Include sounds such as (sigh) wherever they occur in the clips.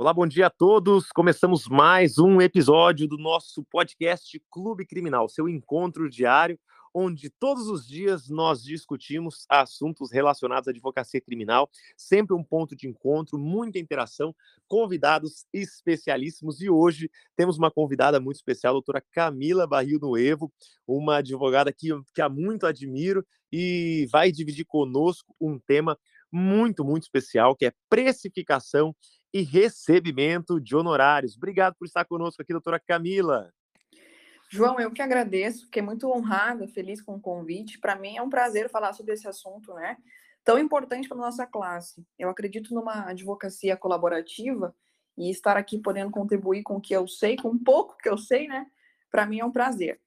Olá, bom dia a todos. Começamos mais um episódio do nosso podcast Clube Criminal, seu encontro diário, onde todos os dias nós discutimos assuntos relacionados à advocacia criminal, sempre um ponto de encontro, muita interação, convidados especialíssimos. E hoje temos uma convidada muito especial, a doutora Camila Barril Noevo, uma advogada que, que há muito admiro e vai dividir conosco um tema muito, muito especial, que é precificação e recebimento de honorários. Obrigado por estar conosco aqui, doutora Camila. João, eu que agradeço, fiquei muito honrada, feliz com o convite. Para mim é um prazer falar sobre esse assunto, né? Tão importante para nossa classe. Eu acredito numa advocacia colaborativa e estar aqui podendo contribuir com o que eu sei, com um pouco que eu sei, né? Para mim é um prazer.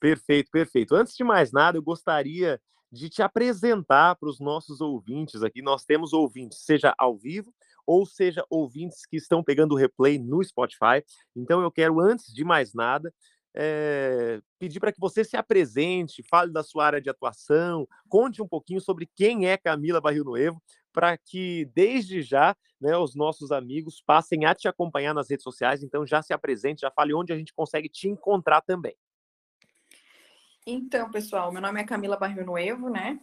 Perfeito, perfeito. Antes de mais nada, eu gostaria de te apresentar para os nossos ouvintes aqui. Nós temos ouvintes, seja ao vivo ou seja ouvintes que estão pegando o replay no Spotify. Então eu quero, antes de mais nada, é, pedir para que você se apresente, fale da sua área de atuação, conte um pouquinho sobre quem é Camila Barril Noevo, para que desde já né, os nossos amigos passem a te acompanhar nas redes sociais. Então já se apresente, já fale onde a gente consegue te encontrar também. Então, pessoal, meu nome é Camila Barril Noevo, né?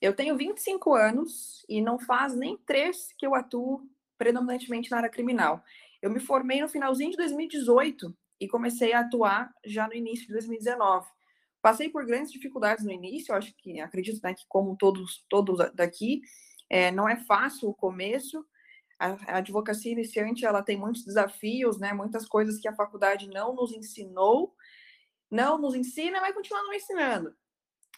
Eu tenho 25 anos e não faz nem três que eu atuo predominantemente na área criminal. Eu me formei no finalzinho de 2018 e comecei a atuar já no início de 2019. Passei por grandes dificuldades no início, acho que acredito né, que como todos todos daqui, é, não é fácil o começo. A, a advocacia iniciante ela tem muitos desafios, né, muitas coisas que a faculdade não nos ensinou não nos ensina, vai continuar não ensinando.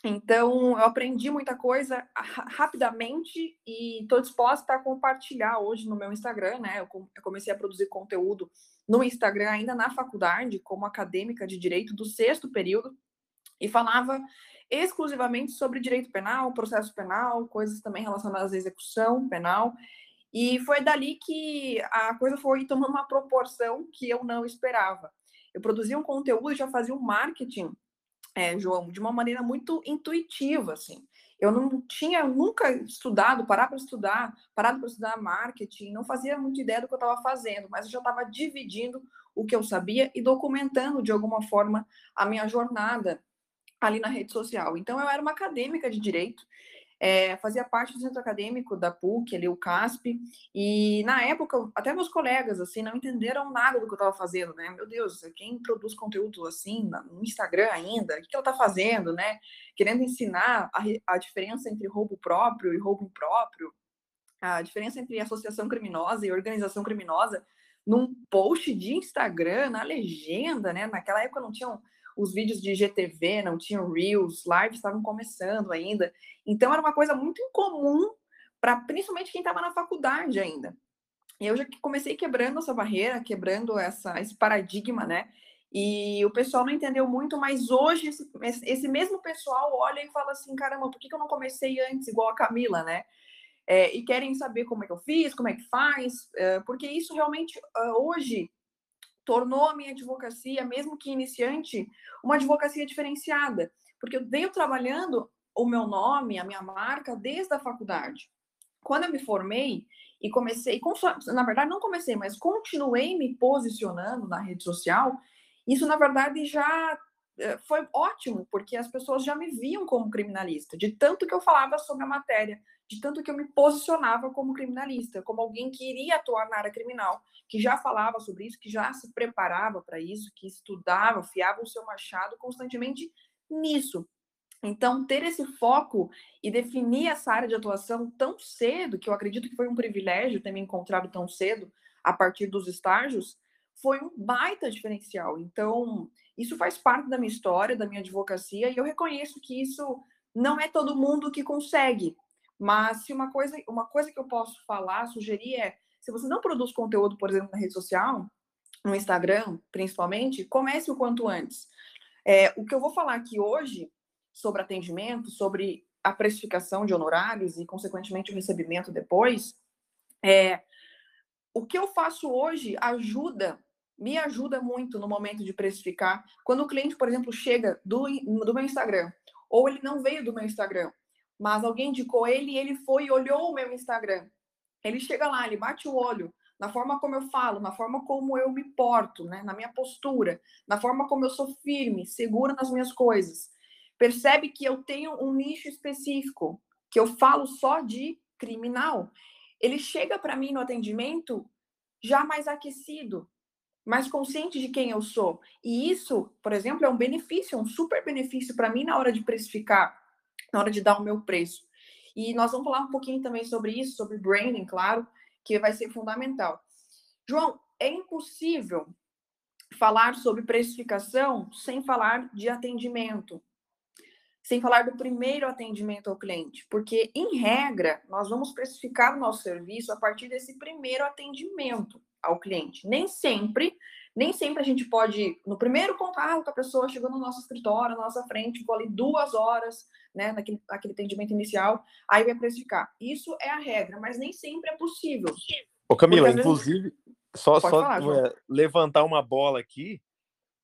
Então, eu aprendi muita coisa rapidamente e estou disposta a compartilhar hoje no meu Instagram, né? Eu comecei a produzir conteúdo no Instagram ainda na faculdade, como acadêmica de direito do sexto período, e falava exclusivamente sobre direito penal, processo penal, coisas também relacionadas à execução penal. E foi dali que a coisa foi tomando uma proporção que eu não esperava eu produzia um conteúdo e já fazia um marketing, é, João, de uma maneira muito intuitiva, assim. Eu não tinha nunca estudado, parar para estudar, parado para estudar marketing, não fazia muita ideia do que eu estava fazendo, mas eu já estava dividindo o que eu sabia e documentando de alguma forma a minha jornada ali na rede social. Então eu era uma acadêmica de direito é, fazia parte do centro acadêmico da PUC, ali o CASP, e na época, até meus colegas, assim, não entenderam nada do que eu estava fazendo, né? Meu Deus, quem produz conteúdo assim, no Instagram ainda, o que ela está fazendo, né? Querendo ensinar a, a diferença entre roubo próprio e roubo impróprio, a diferença entre associação criminosa e organização criminosa, num post de Instagram, na legenda, né? Naquela época não tinham os vídeos de GTV, não tinham Reels, lives estavam começando ainda. Então era uma coisa muito incomum para principalmente quem estava na faculdade ainda. E eu já comecei quebrando essa barreira, quebrando essa, esse paradigma, né? E o pessoal não entendeu muito, mas hoje esse, esse mesmo pessoal olha e fala assim: caramba, por que, que eu não comecei antes, igual a Camila, né? É, e querem saber como é que eu fiz, como é que faz, é, porque isso realmente ah, hoje tornou a minha advocacia, mesmo que iniciante, uma advocacia diferenciada, porque eu venho trabalhando o meu nome, a minha marca, desde a faculdade. Quando eu me formei e comecei, na verdade não comecei, mas continuei me posicionando na rede social, isso na verdade já eh, foi ótimo, porque as pessoas já me viam como criminalista, de tanto que eu falava sobre a matéria, de tanto que eu me posicionava como criminalista, como alguém que iria atuar na área criminal, que já falava sobre isso, que já se preparava para isso, que estudava, fiava o seu machado constantemente nisso. Então, ter esse foco e definir essa área de atuação tão cedo, que eu acredito que foi um privilégio ter me encontrado tão cedo, a partir dos estágios, foi um baita diferencial. Então, isso faz parte da minha história, da minha advocacia, e eu reconheço que isso não é todo mundo que consegue, mas se uma coisa, uma coisa que eu posso falar, sugerir é, se você não produz conteúdo, por exemplo, na rede social, no Instagram, principalmente, comece o quanto antes. É, o que eu vou falar aqui hoje sobre atendimento, sobre a precificação de honorários e, consequentemente, o recebimento depois, é, o que eu faço hoje ajuda, me ajuda muito no momento de precificar. Quando o cliente, por exemplo, chega do, do meu Instagram, ou ele não veio do meu Instagram, mas alguém indicou ele e ele foi e olhou o meu Instagram. ele chega lá, ele bate o olho na forma como eu falo, na forma como eu me porto, né? na minha postura, na forma como eu sou firme, segura nas minhas coisas. Percebe que eu tenho um nicho específico, que eu falo só de criminal. Ele chega para mim no atendimento já mais aquecido, mais consciente de quem eu sou. E isso, por exemplo, é um benefício, é um super benefício para mim na hora de precificar, na hora de dar o meu preço. E nós vamos falar um pouquinho também sobre isso, sobre branding, claro, que vai ser fundamental. João, é impossível falar sobre precificação sem falar de atendimento, sem falar do primeiro atendimento ao cliente, porque, em regra, nós vamos precificar o nosso serviço a partir desse primeiro atendimento ao cliente. Nem sempre, nem sempre a gente pode, no primeiro contato com a pessoa, chegou no nosso escritório, na nossa frente, ficou ali duas horas, né, naquele, naquele atendimento inicial, aí vai precificar. Isso é a regra, mas nem sempre é possível. Ô Camila, inclusive, vezes... só, só falar, é, levantar uma bola aqui,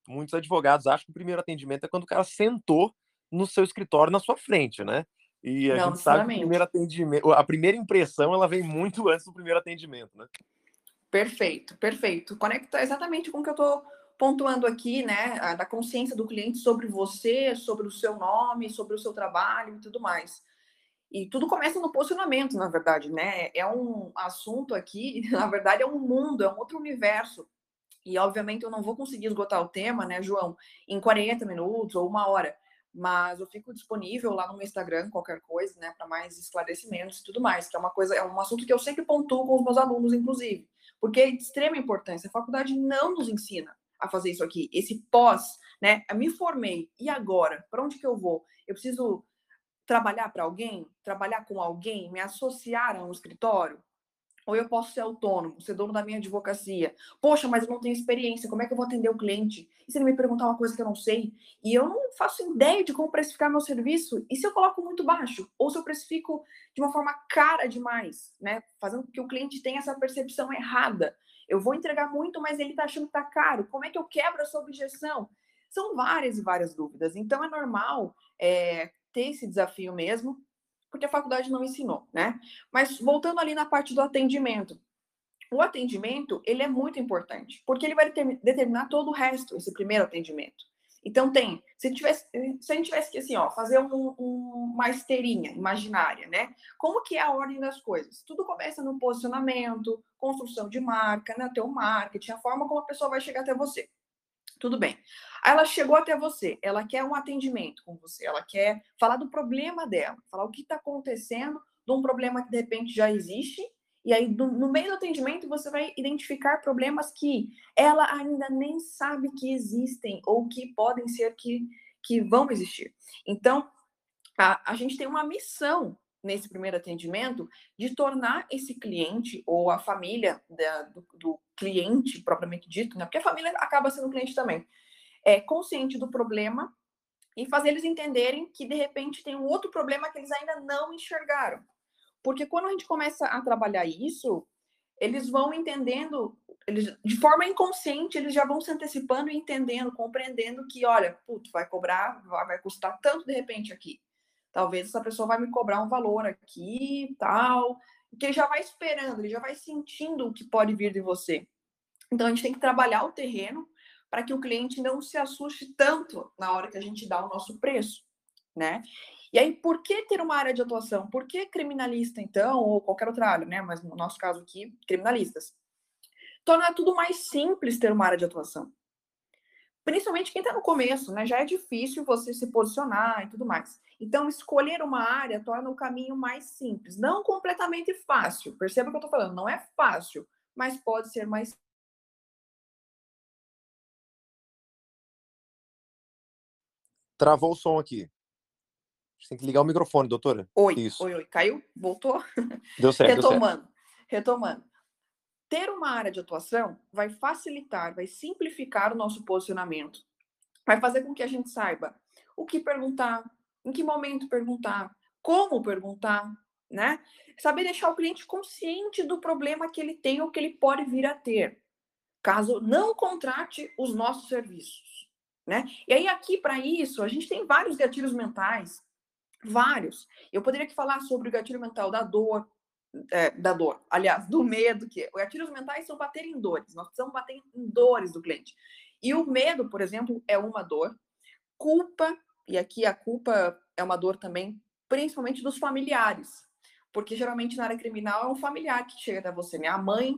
muitos advogados acham que o primeiro atendimento é quando o cara sentou no seu escritório na sua frente, né? E a Não, gente sabe que o primeiro atendimento, a primeira impressão, ela vem muito (laughs) antes do primeiro atendimento, né? Perfeito, perfeito. Conecta exatamente com o que eu estou pontuando aqui, né, da consciência do cliente sobre você, sobre o seu nome, sobre o seu trabalho e tudo mais. E tudo começa no posicionamento, na verdade, né? É um assunto aqui, (laughs) na verdade, é um mundo, é um outro universo. E, obviamente, eu não vou conseguir esgotar o tema, né, João, em 40 minutos ou uma hora. Mas eu fico disponível lá no meu Instagram, qualquer coisa, né, para mais esclarecimentos e tudo mais, que é uma coisa, é um assunto que eu sempre pontuo com os meus alunos, inclusive, porque é de extrema importância. A faculdade não nos ensina a fazer isso aqui. Esse pós, né? Eu me formei, e agora? Para onde que eu vou? Eu preciso trabalhar para alguém? Trabalhar com alguém? Me associar a um escritório? Ou eu posso ser autônomo, ser dono da minha advocacia? Poxa, mas eu não tenho experiência, como é que eu vou atender o cliente? E se ele me perguntar uma coisa que eu não sei? E eu não faço ideia de como precificar meu serviço? E se eu coloco muito baixo? Ou se eu precifico de uma forma cara demais, né? Fazendo com que o cliente tenha essa percepção errada eu vou entregar muito, mas ele está achando que está caro. Como é que eu quebro essa objeção? São várias e várias dúvidas. Então, é normal é, ter esse desafio mesmo, porque a faculdade não ensinou, né? Mas voltando ali na parte do atendimento. O atendimento, ele é muito importante, porque ele vai determinar todo o resto, esse primeiro atendimento. Então tem, se, tivesse, se a gente tivesse que assim, ó, fazer um, um, uma esteirinha imaginária, né? Como que é a ordem das coisas? Tudo começa no posicionamento, construção de marca, né? Teu marketing, a forma como a pessoa vai chegar até você. Tudo bem. Aí ela chegou até você, ela quer um atendimento com você, ela quer falar do problema dela, falar o que está acontecendo de um problema que de repente já existe e aí, no meio do atendimento, você vai identificar problemas que ela ainda nem sabe que existem ou que podem ser que, que vão existir. Então, a, a gente tem uma missão nesse primeiro atendimento de tornar esse cliente ou a família da, do, do, cliente propriamente dito, né? Porque a família acaba sendo cliente também, é consciente do problema e fazer eles entenderem que de repente tem um outro problema que eles ainda não enxergaram. Porque quando a gente começa a trabalhar isso, eles vão entendendo, eles, de forma inconsciente, eles já vão se antecipando e entendendo, compreendendo que, olha, putz, vai cobrar, vai, vai custar tanto de repente aqui. Talvez essa pessoa vai me cobrar um valor aqui tal. Que ele já vai esperando, ele já vai sentindo o que pode vir de você. Então a gente tem que trabalhar o terreno para que o cliente não se assuste tanto na hora que a gente dá o nosso preço, né? E aí, por que ter uma área de atuação? Por que criminalista, então, ou qualquer outra área, né? Mas no nosso caso aqui, criminalistas. Tornar tudo mais simples ter uma área de atuação. Principalmente quem está no começo, né? Já é difícil você se posicionar e tudo mais. Então, escolher uma área torna o caminho mais simples. Não completamente fácil. Perceba o que eu estou falando. Não é fácil, mas pode ser mais Travou o som aqui. Você tem que ligar o microfone, doutora. Oi, Isso. oi, oi. Caiu? Voltou? (laughs) Deu certo. retomando, deu certo. retomando. Ter uma área de atuação vai facilitar, vai simplificar o nosso posicionamento. Vai fazer com que a gente saiba o que perguntar, em que momento perguntar, como perguntar, né? Saber deixar o cliente consciente do problema que ele tem ou que ele pode vir a ter, caso não contrate os nossos serviços, né? E aí aqui para isso, a gente tem vários gatilhos mentais Vários. Eu poderia aqui falar sobre o gatilho mental da dor, é, da dor, aliás, do medo, que gatilhos mentais são bater em dores, nós precisamos bater em dores do cliente. E o medo, por exemplo, é uma dor, culpa, e aqui a culpa é uma dor também, principalmente dos familiares, porque geralmente na área criminal é um familiar que chega até você, né? Mãe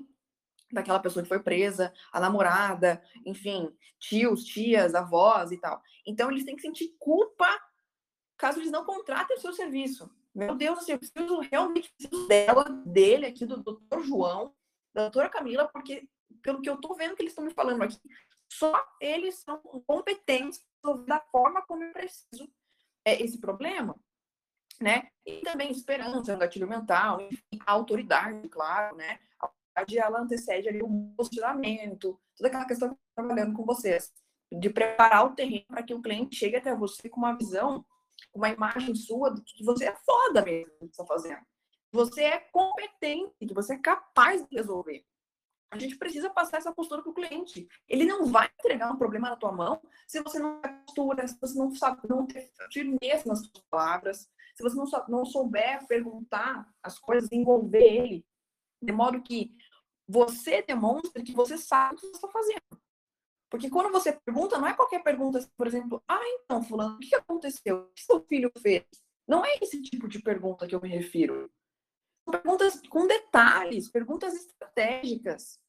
daquela pessoa que foi presa, a namorada, enfim, tios, tias, avós e tal. Então eles têm que sentir culpa caso eles não contratem o seu serviço. Meu Deus, assim, eu preciso realmente preciso dela, dele aqui, do doutor João, da doutora Camila, porque pelo que eu tô vendo que eles estão me falando aqui, só eles são competentes da forma como eu preciso é, esse problema, né? E também esperança, um gatilho mental, enfim, autoridade, claro, né? Ela antecede ali o posicionamento, toda aquela questão que eu trabalhando com vocês, de preparar o terreno para que o cliente chegue até você com uma visão, uma imagem sua de que você é foda mesmo que está fazendo. Você é competente, que você é capaz de resolver. A gente precisa passar essa postura para o cliente. Ele não vai entregar um problema na tua mão se você não tem postura, se você não sabe não ter firmeza nas suas palavras, se você não, não souber perguntar as coisas, envolver ele, de modo que você demonstre que você sabe o que você está fazendo. Porque quando você pergunta, não é qualquer pergunta, por exemplo, ah, então, fulano, o que aconteceu? O que seu filho fez? Não é esse tipo de pergunta que eu me refiro perguntas com detalhes, perguntas estratégicas.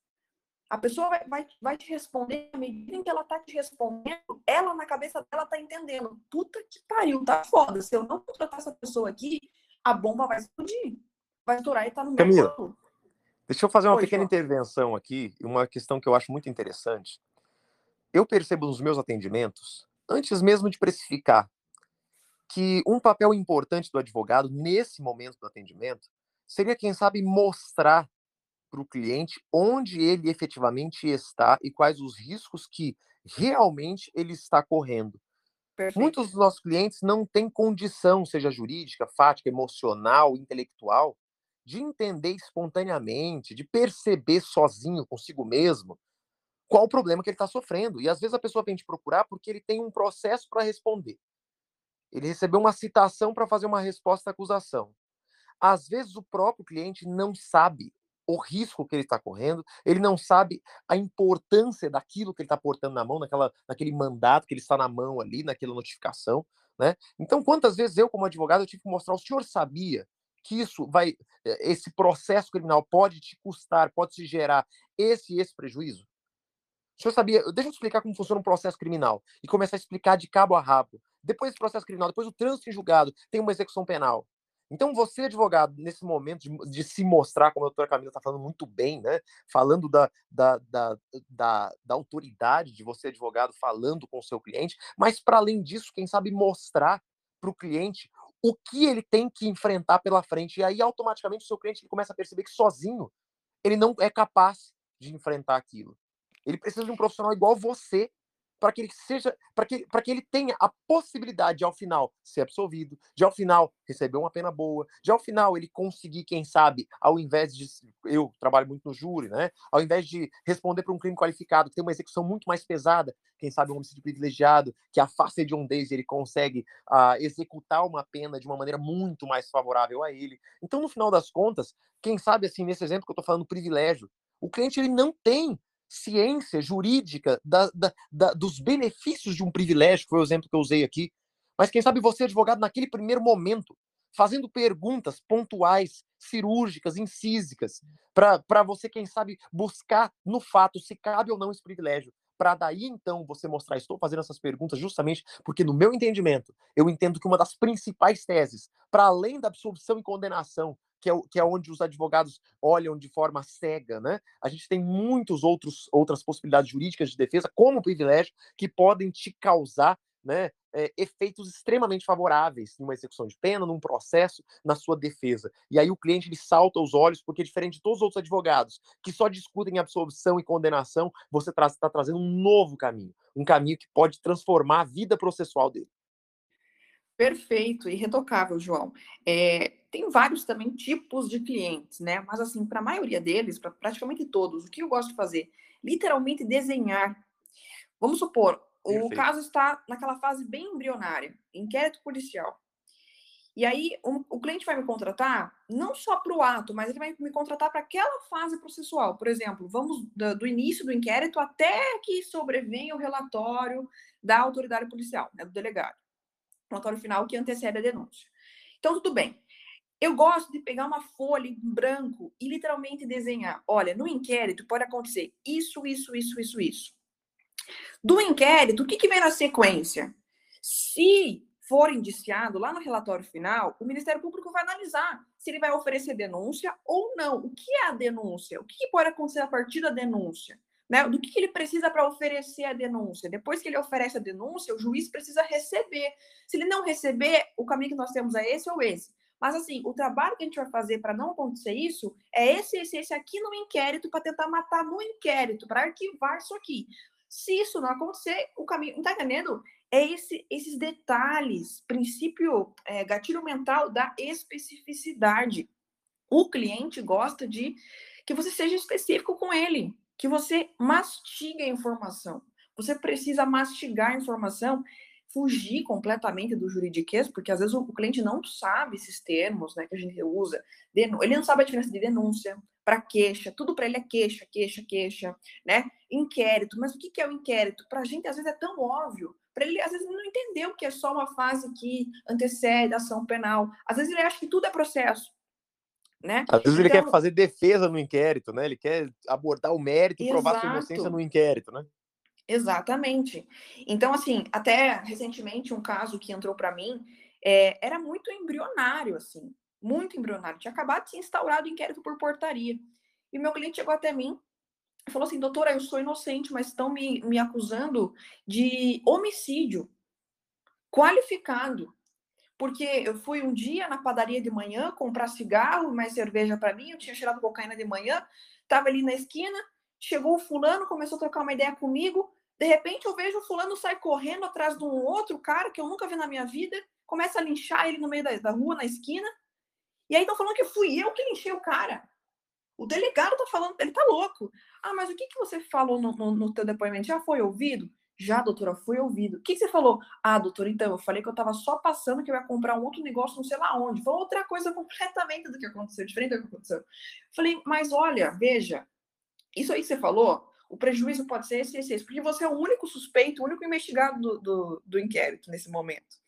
A pessoa vai, vai, vai te responder à medida em que ela tá te respondendo, ela na cabeça dela tá entendendo. Puta que pariu, tá foda. Se eu não contratar essa pessoa aqui, a bomba vai explodir. Vai estourar e tá no Camila, meu Deixa eu fazer uma Oi, pequena intervenção aqui, uma questão que eu acho muito interessante. Eu percebo nos meus atendimentos, antes mesmo de precificar, que um papel importante do advogado nesse momento do atendimento seria, quem sabe, mostrar para o cliente onde ele efetivamente está e quais os riscos que realmente ele está correndo. Perfeito. Muitos dos nossos clientes não têm condição, seja jurídica, fática, emocional, intelectual, de entender espontaneamente, de perceber sozinho, consigo mesmo, qual o problema que ele está sofrendo. E às vezes a pessoa vem te procurar porque ele tem um processo para responder. Ele recebeu uma citação para fazer uma resposta à acusação. Às vezes o próprio cliente não sabe o risco que ele está correndo, ele não sabe a importância daquilo que ele está portando na mão, naquela, naquele mandato que ele está na mão ali, naquela notificação, né? Então, quantas vezes eu, como advogado, eu tive que mostrar, o senhor sabia que isso vai, eh, esse processo criminal pode te custar, pode te gerar esse e esse prejuízo? O senhor sabia? Deixa eu explicar como funciona um processo criminal e começar a explicar de cabo a rabo. Depois desse processo criminal, depois o trânsito em julgado, tem uma execução penal. Então, você, advogado, nesse momento de, de se mostrar, como a doutora Camila está falando muito bem, né? Falando da, da, da, da, da autoridade de você, advogado, falando com o seu cliente, mas, para além disso, quem sabe mostrar para o cliente o que ele tem que enfrentar pela frente. E aí, automaticamente, o seu cliente começa a perceber que sozinho ele não é capaz de enfrentar aquilo. Ele precisa de um profissional igual você para que ele seja, para que, para que ele tenha a possibilidade de ao final ser absolvido, de ao final receber uma pena boa, de ao final ele conseguir, quem sabe, ao invés de eu trabalho muito no júri, né? Ao invés de responder para um crime qualificado, que tem uma execução muito mais pesada, quem sabe um homicídio privilegiado, que afasta de um deles, ele consegue uh, executar uma pena de uma maneira muito mais favorável a ele. Então, no final das contas, quem sabe assim, nesse exemplo que eu estou falando, privilégio, o cliente ele não tem ciência jurídica da, da, da, dos benefícios de um privilégio, foi o exemplo que eu usei aqui. Mas quem sabe você, advogado, naquele primeiro momento, fazendo perguntas pontuais, cirúrgicas, incísicas, para você, quem sabe, buscar no fato se cabe ou não esse privilégio. Para daí, então, você mostrar, estou fazendo essas perguntas justamente porque, no meu entendimento, eu entendo que uma das principais teses, para além da absolvição e condenação que é, que é onde os advogados olham de forma cega, né? A gente tem outros outras possibilidades jurídicas de defesa, como privilégio, que podem te causar né, é, efeitos extremamente favoráveis numa execução de pena, num processo, na sua defesa. E aí o cliente ele salta os olhos, porque diferente de todos os outros advogados que só discutem absolvição e condenação, você está tra trazendo um novo caminho, um caminho que pode transformar a vida processual dele. Perfeito, irretocável, João. É, tem vários também tipos de clientes, né? Mas assim, para a maioria deles, para praticamente todos, o que eu gosto de fazer? Literalmente desenhar. Vamos supor, Perfeito. o caso está naquela fase bem embrionária, inquérito policial. E aí, um, o cliente vai me contratar não só para o ato, mas ele vai me contratar para aquela fase processual. Por exemplo, vamos do, do, início do inquérito até que sobrevenha o relatório da autoridade policial, né, do delegado. Relatório final que antecede a denúncia. Então, tudo bem. Eu gosto de pegar uma folha em branco e literalmente desenhar. Olha, no inquérito pode acontecer isso, isso, isso, isso, isso. Do inquérito, o que, que vem na sequência? Se for indiciado, lá no relatório final, o Ministério Público vai analisar se ele vai oferecer denúncia ou não. O que é a denúncia? O que pode acontecer a partir da denúncia? Né? Do que ele precisa para oferecer a denúncia? Depois que ele oferece a denúncia, o juiz precisa receber. Se ele não receber, o caminho que nós temos é esse ou esse. Mas, assim, o trabalho que a gente vai fazer para não acontecer isso é esse, esse, esse aqui no inquérito, para tentar matar no inquérito, para arquivar isso aqui. Se isso não acontecer, o caminho. Tá entendendo? é esse, esses detalhes, princípio é, gatilho mental da especificidade. O cliente gosta de que você seja específico com ele, que você mastigue a informação. Você precisa mastigar a informação, fugir completamente do juridiquês, porque às vezes o cliente não sabe esses termos né, que a gente usa. Ele não sabe a diferença de denúncia para queixa, tudo para ele é queixa, queixa, queixa, né? Inquérito, mas o que é o inquérito? Para a gente às vezes é tão óbvio para ele, às vezes, não entendeu que é só uma fase que antecede a ação penal. Às vezes, ele acha que tudo é processo. Né? Às vezes, então, ele quer então fazer defesa no inquérito, né? Ele quer abordar o mérito e provar sua inocência no inquérito, né? Exatamente. Então, assim, até recentemente, um caso que entrou para mim é, era muito embrionário, assim, muito embrionário. Tinha acabado de ser instaurado o inquérito por portaria. E meu cliente chegou até mim falou assim, doutora, eu sou inocente, mas estão me, me acusando de homicídio qualificado. Porque eu fui um dia na padaria de manhã comprar cigarro, mais cerveja para mim, eu tinha cheirado cocaína de manhã, estava ali na esquina, chegou o fulano, começou a trocar uma ideia comigo, de repente eu vejo o fulano sair correndo atrás de um outro cara que eu nunca vi na minha vida, começa a linchar ele no meio da, da rua, na esquina, e aí estão falando que fui eu que linchei o cara. O delegado tá falando, ele tá louco. Ah, mas o que, que você falou no, no, no teu depoimento? Já foi ouvido? Já, doutora, foi ouvido. O que, que você falou? Ah, doutora, então, eu falei que eu tava só passando que eu ia comprar um outro negócio, não sei lá onde. Falou outra coisa completamente do que aconteceu, diferente do que aconteceu. Falei, mas olha, veja, isso aí que você falou, o prejuízo pode ser esse, esse, esse, porque você é o único suspeito, o único investigado do, do, do inquérito nesse momento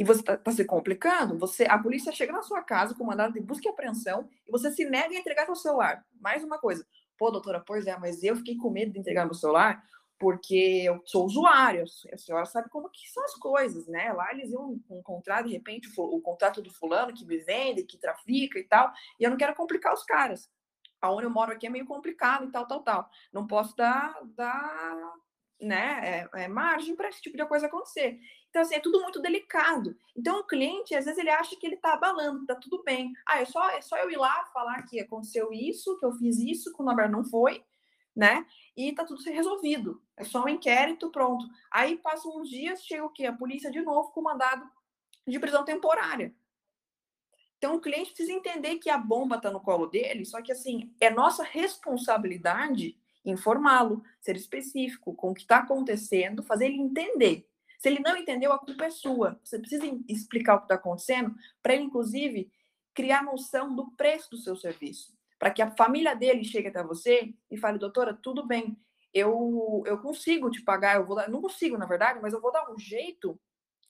e você está tá se complicando, você, a polícia chega na sua casa com mandado de busca e apreensão e você se nega a entregar seu celular. Mais uma coisa. Pô, doutora, pois é, mas eu fiquei com medo de entregar meu celular porque eu sou usuário, a senhora sabe como que são as coisas, né? Lá eles iam encontrar, de repente, o, contrato do fulano que me vende, que trafica e tal, e eu não quero complicar os caras. Aonde eu moro aqui é meio complicado e tal, tal, tal. Não posso dar, dar né, é, é margem para esse tipo de coisa acontecer. Então, assim, é tudo muito delicado. Então, o cliente, às vezes, ele acha que ele está abalando, que tá tudo bem. Ah, é só, é só eu ir lá falar que aconteceu isso, que eu fiz isso, que o Nabar não foi, né? E tá tudo resolvido. É só um inquérito, pronto. Aí passam uns dias, chega o quê? A polícia de novo com mandado de prisão temporária. Então, o cliente precisa entender que a bomba está no colo dele, só que, assim, é nossa responsabilidade informá-lo, ser específico com o que está acontecendo, fazer ele entender. Se ele não entendeu, a culpa é sua. Você precisa explicar o que está acontecendo para ele, inclusive, criar noção do preço do seu serviço. Para que a família dele chegue até você e fale, doutora, tudo bem, eu, eu consigo te pagar, eu vou dar, não consigo, na verdade, mas eu vou dar um jeito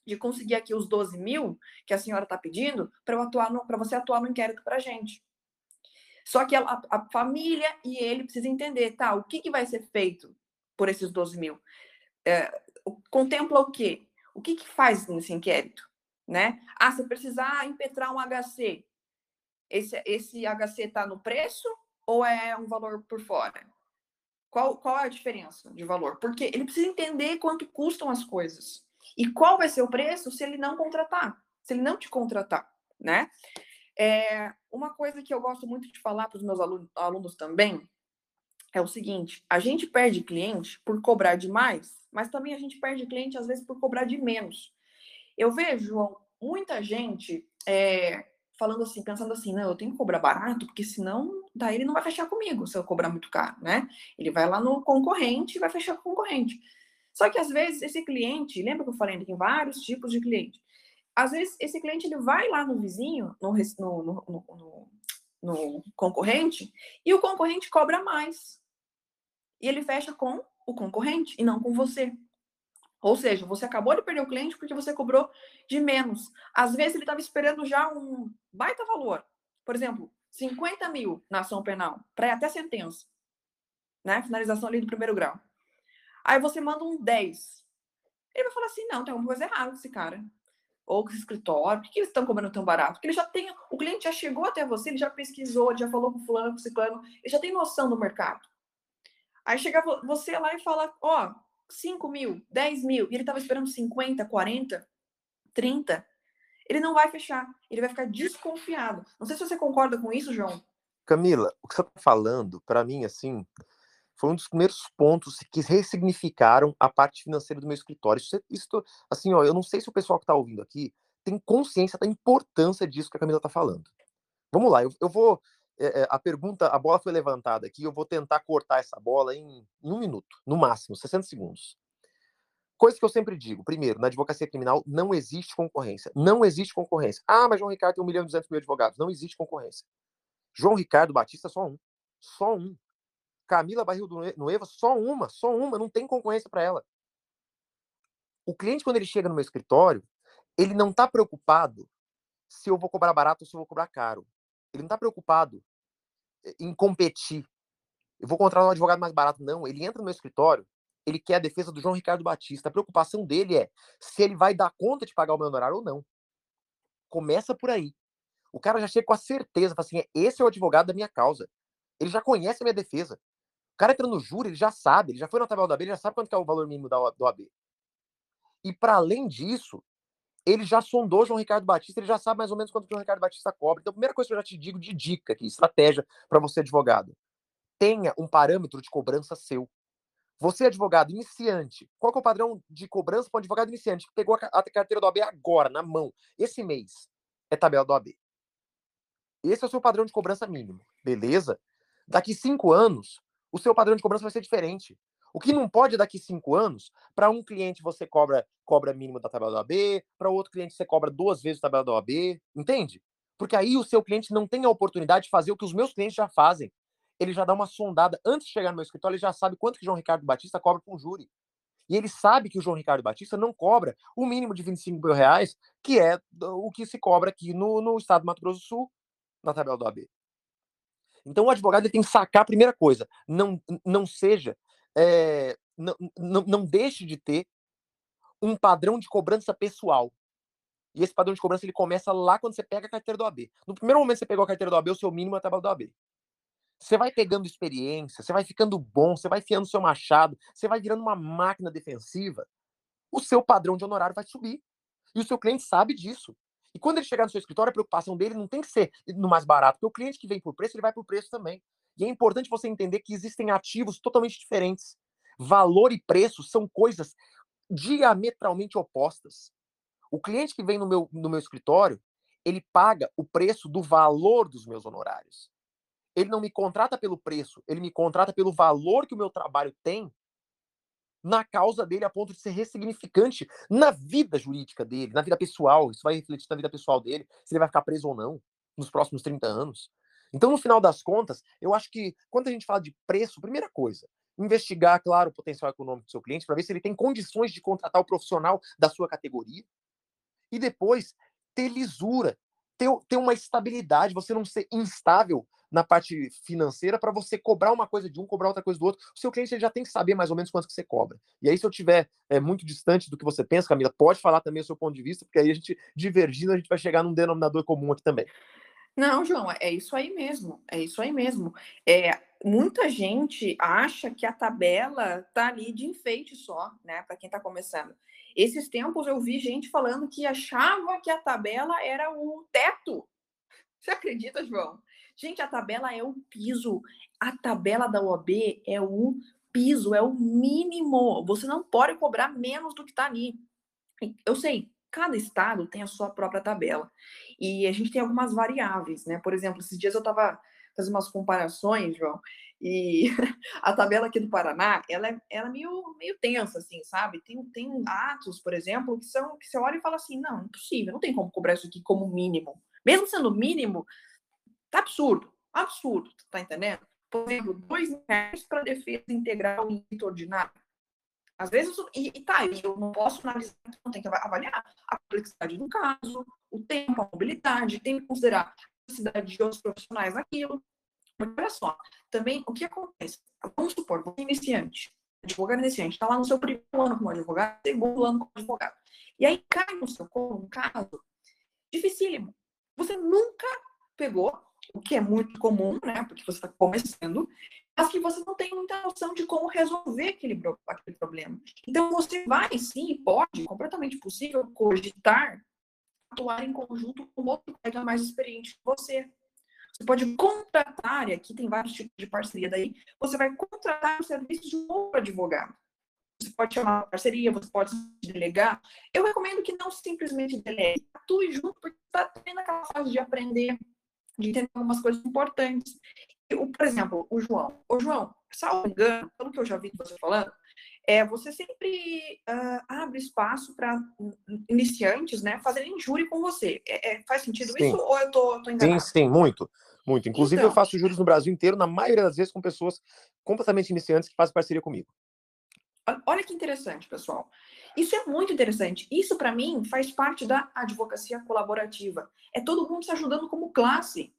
de conseguir aqui os 12 mil que a senhora está pedindo para você atuar no inquérito para a gente. Só que a, a, família e ele precisam entender, tá? O que, que vai ser feito por esses 12 mil? É, contempla o quê? O que, que faz nesse inquérito? Né? Ah, se precisar impetrar um HC, esse, esse HC está no preço ou é um valor por fora? Qual, qual é a diferença de valor? Porque ele precisa entender quanto custam as coisas. E qual vai ser o preço se ele não contratar, se ele não te contratar, né? É, uma coisa que eu gosto muito de falar para os meus alunos, alunos também é o seguinte: a gente perde cliente por cobrar demais, mas também a gente perde cliente às vezes por cobrar de menos. Eu vejo, muita gente é, falando assim, pensando assim, não, eu tenho que cobrar barato, porque senão daí ele não vai fechar comigo se eu cobrar muito caro, né? Ele vai lá no concorrente e vai fechar com o concorrente. Só que às vezes esse cliente, lembra que eu falei tem vários tipos de cliente? Às vezes, esse cliente ele vai lá no vizinho, no, no, no, no concorrente, e o concorrente cobra mais. E ele fecha com o concorrente e não com você. Ou seja, você acabou de perder o cliente porque você cobrou de menos. Às vezes ele estava esperando já um baita valor. Por exemplo, 50 mil na ação penal, para até sentença. Né? Finalização ali do primeiro grau. Aí você manda um 10. Ele vai falar assim: não, tem alguma coisa errada com esse cara. Ou com esse escritório, por que, que eles estão cobrando tão barato? Porque ele já tem, o cliente já chegou até você, ele já pesquisou, já falou com fulano, com ciclano, ele já tem noção do mercado. Aí chega você lá e fala, ó, oh, 5 mil, 10 mil, e ele estava esperando 50, 40, 30, ele não vai fechar, ele vai ficar desconfiado. Não sei se você concorda com isso, João. Camila, o que você está falando, para mim, assim, foi um dos primeiros pontos que ressignificaram a parte financeira do meu escritório. Isso, isso assim, ó, eu não sei se o pessoal que está ouvindo aqui tem consciência da importância disso que a Camila está falando. Vamos lá, eu, eu vou. É, a pergunta, a bola foi levantada aqui, eu vou tentar cortar essa bola em, em um minuto, no máximo, 60 segundos. Coisa que eu sempre digo. Primeiro, na advocacia criminal não existe concorrência. Não existe concorrência. Ah, mas João Ricardo tem um milhão e duzentos mil advogados. Não existe concorrência. João Ricardo Batista, só um. Só um. Camila Barril do Noiva, só uma. Só uma. Não tem concorrência para ela. O cliente, quando ele chega no meu escritório, ele não está preocupado se eu vou cobrar barato ou se eu vou cobrar caro. Ele não está preocupado em competir. Eu vou contratar um advogado mais barato. Não. Ele entra no meu escritório, ele quer a defesa do João Ricardo Batista. A preocupação dele é se ele vai dar conta de pagar o meu honorário ou não. Começa por aí. O cara já chega com a certeza, fala assim, é, esse é o advogado da minha causa. Ele já conhece a minha defesa. O cara entra no júri, ele já sabe, ele já foi na tabela da AB, ele já sabe quanto é o valor mínimo da, do AB. E para além disso, ele já sondou João Ricardo Batista, ele já sabe mais ou menos quanto o João Ricardo Batista cobra. Então, a primeira coisa que eu já te digo de dica aqui, estratégia para você advogado, tenha um parâmetro de cobrança seu. Você, advogado iniciante, qual é o padrão de cobrança para um advogado iniciante que pegou a carteira do AB agora, na mão, esse mês? É tabela do AB. Esse é o seu padrão de cobrança mínimo, beleza? Daqui cinco anos, o seu padrão de cobrança vai ser diferente. O que não pode daqui cinco anos, para um cliente você cobra cobra mínimo da tabela do AB, para outro cliente você cobra duas vezes a tabela do AB, entende? Porque aí o seu cliente não tem a oportunidade de fazer o que os meus clientes já fazem, ele já dá uma sondada antes de chegar no meu escritório, ele já sabe quanto que João Ricardo Batista cobra para um júri. E ele sabe que o João Ricardo Batista não cobra o mínimo de 25 mil reais, que é o que se cobra aqui no, no estado do Mato Grosso do Sul, na tabela do AB. Então o advogado tem que sacar a primeira coisa, não, não seja, é, não, deixe de ter um padrão de cobrança pessoal. E esse padrão de cobrança ele começa lá quando você pega a carteira do AB. No primeiro momento que você pegou a carteira do AB, o seu mínimo é a tabela do AB. Você vai pegando experiência, você vai ficando bom, você vai fiando seu machado, você vai virando uma máquina defensiva, o seu padrão de honorário vai subir. E o seu cliente sabe disso. E quando ele chegar no seu escritório, a preocupação dele não tem que ser no mais barato, porque o cliente que vem por preço, ele vai por preço também. E é importante você entender que existem ativos totalmente diferentes. Valor e preço são coisas diametralmente opostas. O cliente que vem no meu, no meu escritório, ele paga o preço do valor dos meus honorários ele não me contrata pelo preço, ele me contrata pelo valor que o meu trabalho tem na causa dele a ponto de ser ressignificante na vida jurídica dele, na vida pessoal. Isso vai refletir na vida pessoal dele, se ele vai ficar preso ou não nos próximos 30 anos. Então, no final das contas, eu acho que quando a gente fala de preço, primeira coisa, investigar, claro, o potencial econômico do seu cliente para ver se ele tem condições de contratar o profissional da sua categoria. E depois, ter lisura, ter, ter uma estabilidade, você não ser instável na parte financeira para você cobrar uma coisa de um, cobrar outra coisa do outro. O seu cliente já tem que saber mais ou menos quanto que você cobra. E aí, se eu tiver é, muito distante do que você pensa, Camila, pode falar também o seu ponto de vista, porque aí a gente, divergindo, a gente vai chegar num denominador comum aqui também. Não, João, é isso aí mesmo. É isso aí mesmo. É, muita gente acha que a tabela tá ali de enfeite só, né? Para quem está começando. Esses tempos eu vi gente falando que achava que a tabela era o teto. Você acredita, João? Gente, a tabela é o piso. A tabela da OAB é o piso, é o mínimo. Você não pode cobrar menos do que está ali. Eu sei, cada estado tem a sua própria tabela. E a gente tem algumas variáveis, né? Por exemplo, esses dias eu estava fazer umas comparações, João. E (laughs) a tabela aqui do Paraná, ela é, ela é meio, meio tensa, assim, sabe? Tem, tem atos, por exemplo, que são que você olha e fala assim, não, impossível, não tem como cobrar isso aqui como mínimo. Mesmo sendo mínimo, tá absurdo, absurdo, tá entendendo? Por exemplo, dois reais para defesa integral e ordinária. Às vezes, e, e tá, eu não posso analisar, então tem que avaliar a complexidade do caso, o tempo, a mobilidade, tem que considerar a necessidade de outros profissionais naquilo. Mas olha só, também o que acontece? Vamos supor, você é iniciante, advogado iniciante, está lá no seu primeiro ano como advogado, segundo ano como advogado. E aí cai no seu colo um caso dificílimo. Você nunca pegou, o que é muito comum, né? Porque você está começando, mas que você não tem muita noção de como resolver aquele, aquele problema. Então, você vai, sim, pode, completamente possível, cogitar atuar em conjunto com outro colega mais experiente que você. Você pode contratar, e aqui tem vários tipos de parceria daí, você vai contratar o serviço de um outro advogado. Você pode chamar uma parceria, você pode delegar. Eu recomendo que não simplesmente delegue, atue junto, porque está tendo aquela fase de aprender, de entender algumas coisas importantes. Eu, por exemplo, o João. O João, salvo engano, pelo que eu já vi você falando, é, você sempre uh, abre espaço para iniciantes, né, fazerem júri com você. É, é, faz sentido sim. isso ou eu tô, tô enganado? Sim, sim, muito. Muito. Inclusive, então, eu faço júris no Brasil inteiro, na maioria das vezes, com pessoas completamente iniciantes que fazem parceria comigo. Olha que interessante, pessoal. Isso é muito interessante. Isso, para mim, faz parte da advocacia colaborativa. É todo mundo se ajudando como classe.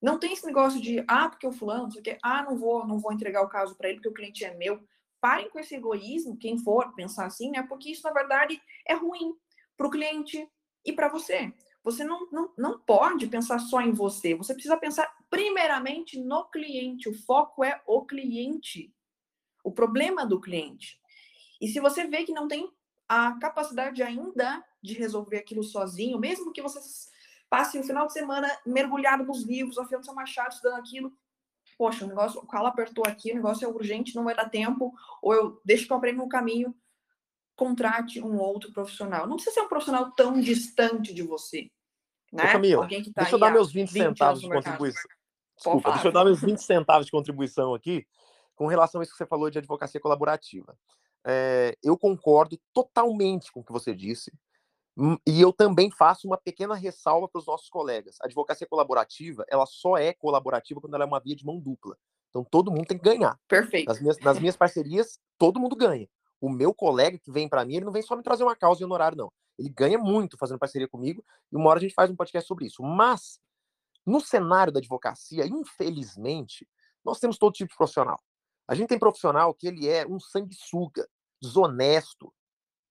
Não tem esse negócio de, ah, porque o fulano, não sei o quê, ah, não vou, não vou entregar o caso para ele porque o cliente é meu. Parem com esse egoísmo, quem for pensar assim, né? Porque isso, na verdade, é ruim para o cliente e para você. Você não, não, não pode pensar só em você. Você precisa pensar primeiramente no cliente. O foco é o cliente. O problema do cliente. E se você vê que não tem a capacidade ainda de resolver aquilo sozinho, mesmo que você passe o final de semana mergulhado nos livros, afiando seu machado, estudando aquilo, poxa, o negócio, o calo apertou aqui, o negócio é urgente, não vai dar tempo, ou eu deixo que eu aprenda no caminho, contrate um outro profissional. Não precisa ser um profissional tão distante de você. Né? Ô, Camila, Alguém que tá deixa eu dar meus 20 centavos de contribuição. Desculpa, deixa eu dar meus 20 centavos de contribuição aqui com relação a isso que você falou de advocacia colaborativa. É, eu concordo totalmente com o que você disse. Hum, e eu também faço uma pequena ressalva para os nossos colegas. A advocacia colaborativa, ela só é colaborativa quando ela é uma via de mão dupla. Então todo mundo tem que ganhar. Perfeito. Nas minhas, nas minhas parcerias, todo mundo ganha. O meu colega que vem para mim, ele não vem só me trazer uma causa e honorário, não. Ele ganha muito fazendo parceria comigo e uma hora a gente faz um podcast sobre isso. Mas, no cenário da advocacia, infelizmente, nós temos todo tipo de profissional. A gente tem profissional que ele é um sanguessuga, desonesto,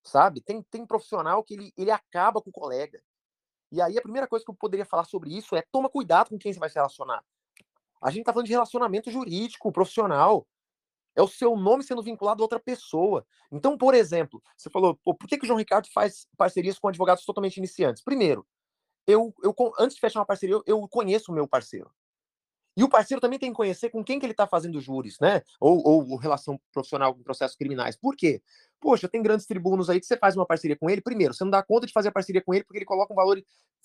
sabe? Tem, tem profissional que ele, ele acaba com o colega. E aí a primeira coisa que eu poderia falar sobre isso é toma cuidado com quem você vai se relacionar. A gente tá falando de relacionamento jurídico, profissional. É o seu nome sendo vinculado a outra pessoa. Então, por exemplo, você falou, por que, que o João Ricardo faz parcerias com advogados totalmente iniciantes? Primeiro, eu, eu antes de fechar uma parceria, eu, eu conheço o meu parceiro. E o parceiro também tem que conhecer com quem que ele está fazendo júris, né? Ou, ou, relação profissional com processos criminais. Por quê? Poxa, tem grandes tribunos aí que você faz uma parceria com ele. Primeiro, você não dá conta de fazer a parceria com ele porque ele coloca um valor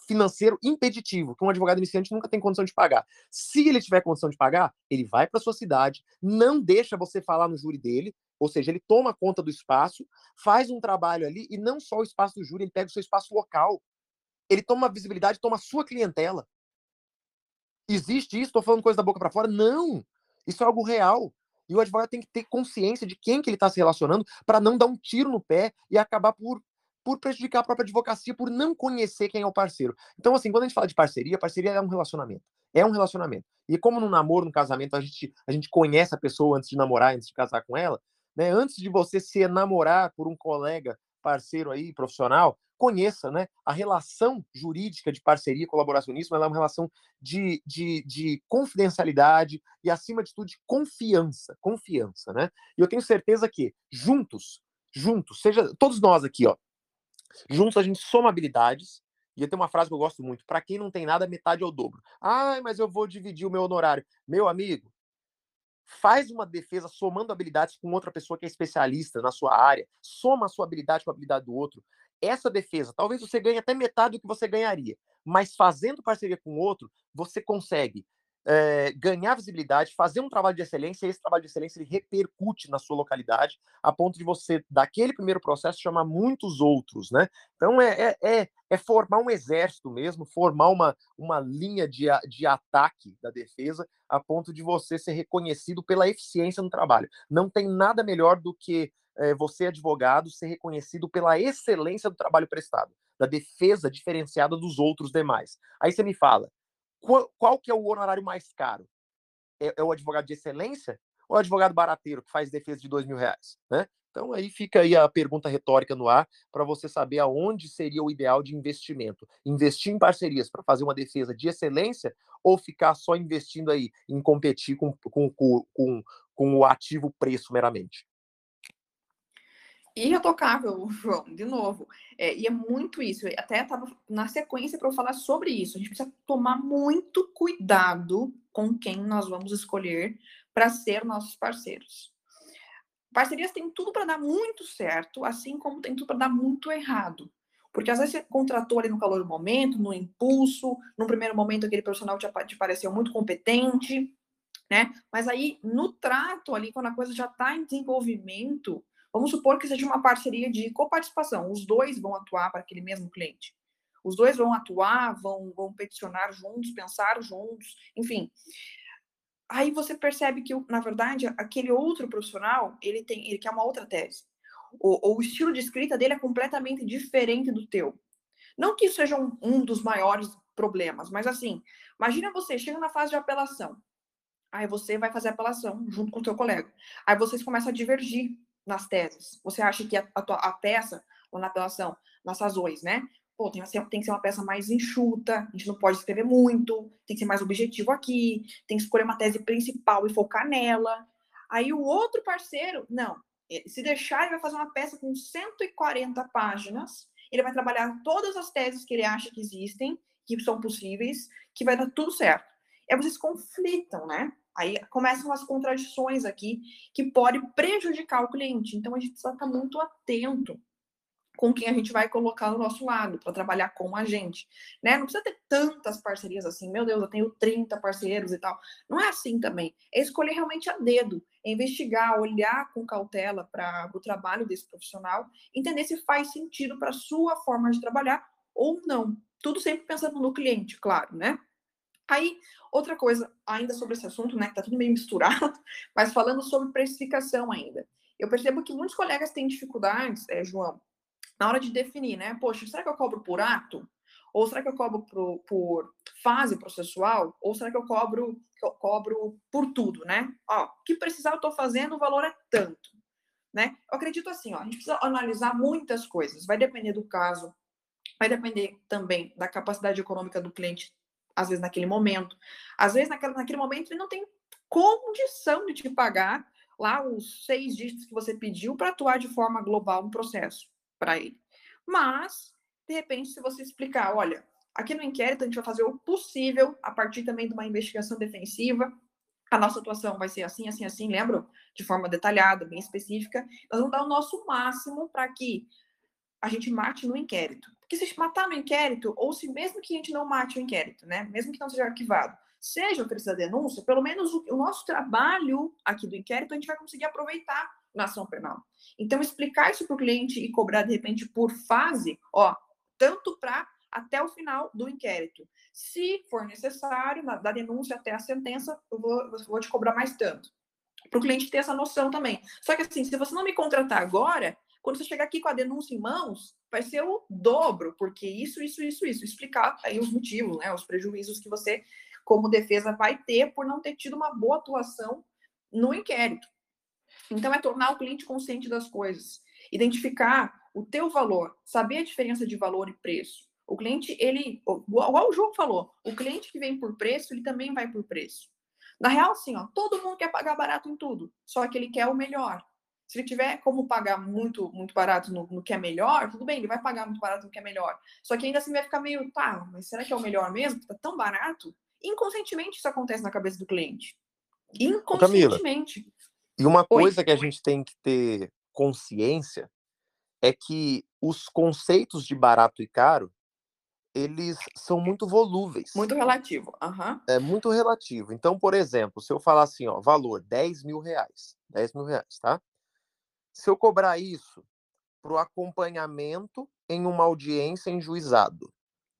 financeiro impeditivo, que um advogado iniciante nunca tem condição de pagar. Se ele tiver condição de pagar, ele vai para sua cidade, não deixa você falar no júri dele, ou seja, ele toma conta do espaço, faz um trabalho ali, e não só o espaço do júri, ele pega o seu espaço local. Ele toma visibilidade, toma a sua clientela. Existe isso? Estou falando coisa da boca para fora? Não! Isso é algo real. E o advogado tem que ter consciência de quem que ele está se relacionando para não dar um tiro no pé e acabar por, por prejudicar a própria advocacia, por não conhecer quem é o parceiro. Então, assim, quando a gente fala de parceria, parceria é um relacionamento. É um relacionamento. E como no namoro, no casamento, a gente, a gente conhece a pessoa antes de namorar, antes de casar com ela, né? Antes de você se enamorar por um colega, parceiro aí, profissional, conheça né, a relação jurídica de parceria colaboracionismo, é uma relação de, de, de confidencialidade e, acima de tudo, de confiança. Confiança, né? E eu tenho certeza que juntos, juntos, seja todos nós aqui, ó, juntos a gente soma habilidades. E eu tenho uma frase que eu gosto muito: para quem não tem nada, metade é o dobro. Ah, mas eu vou dividir o meu honorário. Meu amigo, faz uma defesa somando habilidades com outra pessoa que é especialista na sua área, soma a sua habilidade com a habilidade do outro. Essa defesa, talvez você ganhe até metade do que você ganharia, mas fazendo parceria com outro, você consegue é, ganhar visibilidade, fazer um trabalho de excelência, e esse trabalho de excelência ele repercute na sua localidade, a ponto de você, daquele primeiro processo, chamar muitos outros, né? Então, é, é, é, é formar um exército mesmo, formar uma, uma linha de, de ataque da defesa, a ponto de você ser reconhecido pela eficiência no trabalho. Não tem nada melhor do que é, você, advogado, ser reconhecido pela excelência do trabalho prestado, da defesa diferenciada dos outros demais. Aí você me fala, qual, qual que é o honorário mais caro? É, é, o advogado de excelência ou o advogado barateiro que faz defesa de dois mil reais? Né? Então aí fica aí a pergunta retórica no ar para você saber aonde seria o ideal de investimento. Investir em parcerias para fazer uma defesa de excelência ou ficar só investindo aí em competir com, com, com, com o ativo preço meramente? Irretocável, (laughs) João, de novo. É, e é muito isso. Eu até estava na sequência para eu falar sobre isso. A gente precisa tomar muito cuidado com quem nós vamos escolher para ser nossos parceiros. Parcerias têm tudo para dar muito certo, assim como tem tudo para dar muito errado. Porque às vezes você contratou ali no calor do momento, no impulso, no primeiro momento aquele profissional te, te pareceu muito competente, né? Mas aí no trato ali, quando a coisa já está em desenvolvimento, Vamos supor que seja uma parceria de coparticipação, os dois vão atuar para aquele mesmo cliente. Os dois vão atuar, vão, vão peticionar juntos, pensar juntos, enfim. Aí você percebe que, na verdade, aquele outro profissional, ele tem, ele quer uma outra tese. O, o estilo de escrita dele é completamente diferente do teu. Não que isso seja um, um dos maiores problemas, mas assim, imagina você chega na fase de apelação. Aí você vai fazer apelação junto com o teu colega. Aí vocês começam a divergir nas teses? Você acha que a, a, a peça, ou na apelação, nas razões, né? Pô, tem, tem que ser uma peça mais enxuta, a gente não pode escrever muito, tem que ser mais objetivo aqui, tem que escolher uma tese principal e focar nela. Aí o outro parceiro, não, se deixar, ele vai fazer uma peça com 140 páginas, ele vai trabalhar todas as teses que ele acha que existem, que são possíveis, que vai dar tudo certo. Aí vocês conflitam, né? Aí começam as contradições aqui que podem prejudicar o cliente. Então a gente precisa estar muito atento com quem a gente vai colocar do nosso lado para trabalhar com a gente, né? Não precisa ter tantas parcerias assim, meu Deus, eu tenho 30 parceiros e tal. Não é assim também. É escolher realmente a dedo, é investigar, olhar com cautela para o trabalho desse profissional, entender se faz sentido para a sua forma de trabalhar ou não. Tudo sempre pensando no cliente, claro, né? Aí, outra coisa, ainda sobre esse assunto, né, que tá tudo meio misturado, (laughs) mas falando sobre precificação ainda. Eu percebo que muitos colegas têm dificuldades, é, João, na hora de definir, né? Poxa, será que eu cobro por ato? Ou será que eu cobro por, por fase processual? Ou será que eu cobro, eu cobro por tudo, né? Ó, o que precisar eu estou fazendo, o valor é tanto, né? Eu acredito assim, ó, a gente precisa analisar muitas coisas. Vai depender do caso, vai depender também da capacidade econômica do cliente às vezes naquele momento. Às vezes, naquele, naquele momento, ele não tem condição de te pagar lá os seis dígitos que você pediu para atuar de forma global no processo para ele. Mas, de repente, se você explicar, olha, aqui no inquérito a gente vai fazer o possível a partir também de uma investigação defensiva. A nossa atuação vai ser assim, assim, assim, lembram? De forma detalhada, bem específica. Nós vamos dar o nosso máximo para que a gente mate no inquérito. Porque se matar no inquérito, ou se mesmo que a gente não mate o inquérito, né? Mesmo que não seja arquivado, seja oferecida denúncia, pelo menos o, o, nosso trabalho aqui do inquérito a gente vai conseguir aproveitar na ação penal. Então, explicar isso para o cliente e cobrar, de repente, por fase, ó, tanto para até o final do inquérito. Se for necessário, na, da denúncia até a sentença, eu vou, eu vou te cobrar mais tanto. Para o cliente ter essa noção também. Só que assim, se você não me contratar agora, quando você chegar aqui com a denúncia em mãos, vai ser o dobro, porque isso, isso, isso, isso. Explicar aí os motivos, né? Os prejuízos que você, como defesa, vai ter por não ter tido uma boa atuação no inquérito. Então, é tornar o cliente consciente das coisas. Identificar o teu valor, saber a diferença de valor e preço. O cliente, ele, igual o João falou, o cliente que vem por preço, ele também vai por preço. Na real, assim, ó, todo mundo quer pagar barato em tudo, só que ele quer o melhor. Se ele tiver como pagar muito, muito barato no, no, que é melhor, tudo bem, ele vai pagar muito barato no que é melhor. Só que ainda assim vai ficar meio, tá, mas será que é o melhor mesmo? Tá tão barato? Inconscientemente isso acontece na cabeça do cliente. Inconscientemente. Camila, e uma coisa Oi. que a gente tem que ter consciência é que os conceitos de barato e caro, eles são muito volúveis. Muito relativo. Uhum. É muito relativo. Então, por exemplo, se eu falar assim, ó, valor 10 mil reais. 10 mil reais, tá? Se eu cobrar isso para o acompanhamento em uma audiência em juizado,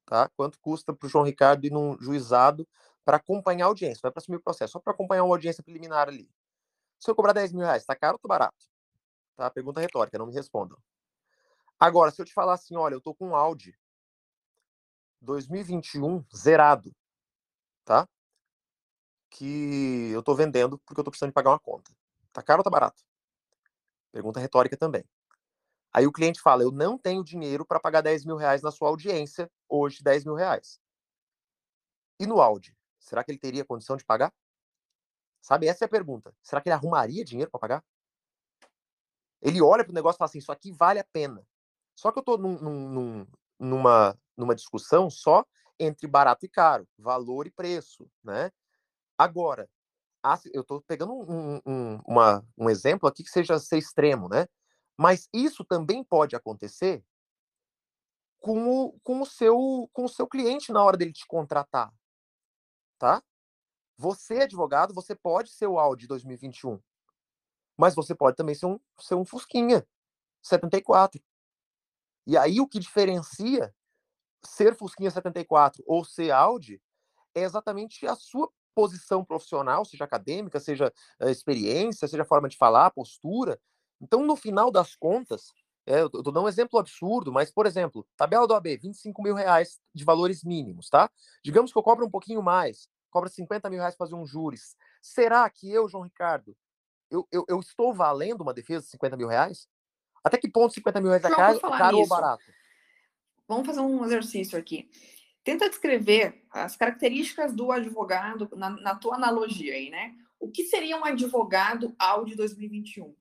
tá? Quanto custa para o João Ricardo ir num juizado para acompanhar a audiência? É para assumir o processo, só para acompanhar uma audiência preliminar ali. Se eu cobrar 10 mil reais, tá caro ou tá barato? Tá? Pergunta retórica, não me respondam. Agora, se eu te falar assim, olha, eu tô com um Audi 2021 zerado, tá? Que eu tô vendendo porque eu tô precisando de pagar uma conta. Tá caro ou tá barato? Pergunta retórica também. Aí o cliente fala, eu não tenho dinheiro para pagar 10 mil reais na sua audiência, hoje 10 mil reais. E no Audi, será que ele teria condição de pagar? Sabe, essa é a pergunta. Será que ele arrumaria dinheiro para pagar? Ele olha para o negócio e fala assim, isso aqui vale a pena. Só que eu estou num, num, numa, numa discussão só entre barato e caro, valor e preço, né? Agora, eu estou pegando um, um, uma, um exemplo aqui que seja ser extremo, né? Mas isso também pode acontecer com o, com o, seu, com o seu cliente na hora dele te contratar, tá? Você, advogado, você pode ser o Audi 2021, mas você pode também ser um, ser um Fusquinha 74. E aí o que diferencia ser Fusquinha 74 ou ser Audi é exatamente a sua posição profissional, seja acadêmica, seja uh, experiência, seja forma de falar, postura. Então, no final das contas, é, eu estou dando um exemplo absurdo, mas, por exemplo, tabela do AB, 25 mil reais de valores mínimos, tá? Digamos que eu cobro um pouquinho mais, cobra 50 mil reais para fazer um júris. Será que eu, João Ricardo, eu, eu, eu, estou valendo uma defesa de 50 mil reais? Até que ponto 50 mil reais é caro, caro ou barato? Vamos fazer um exercício aqui. Tenta descrever as características do advogado na, na tua analogia aí, né? O que seria um advogado Audi 2021?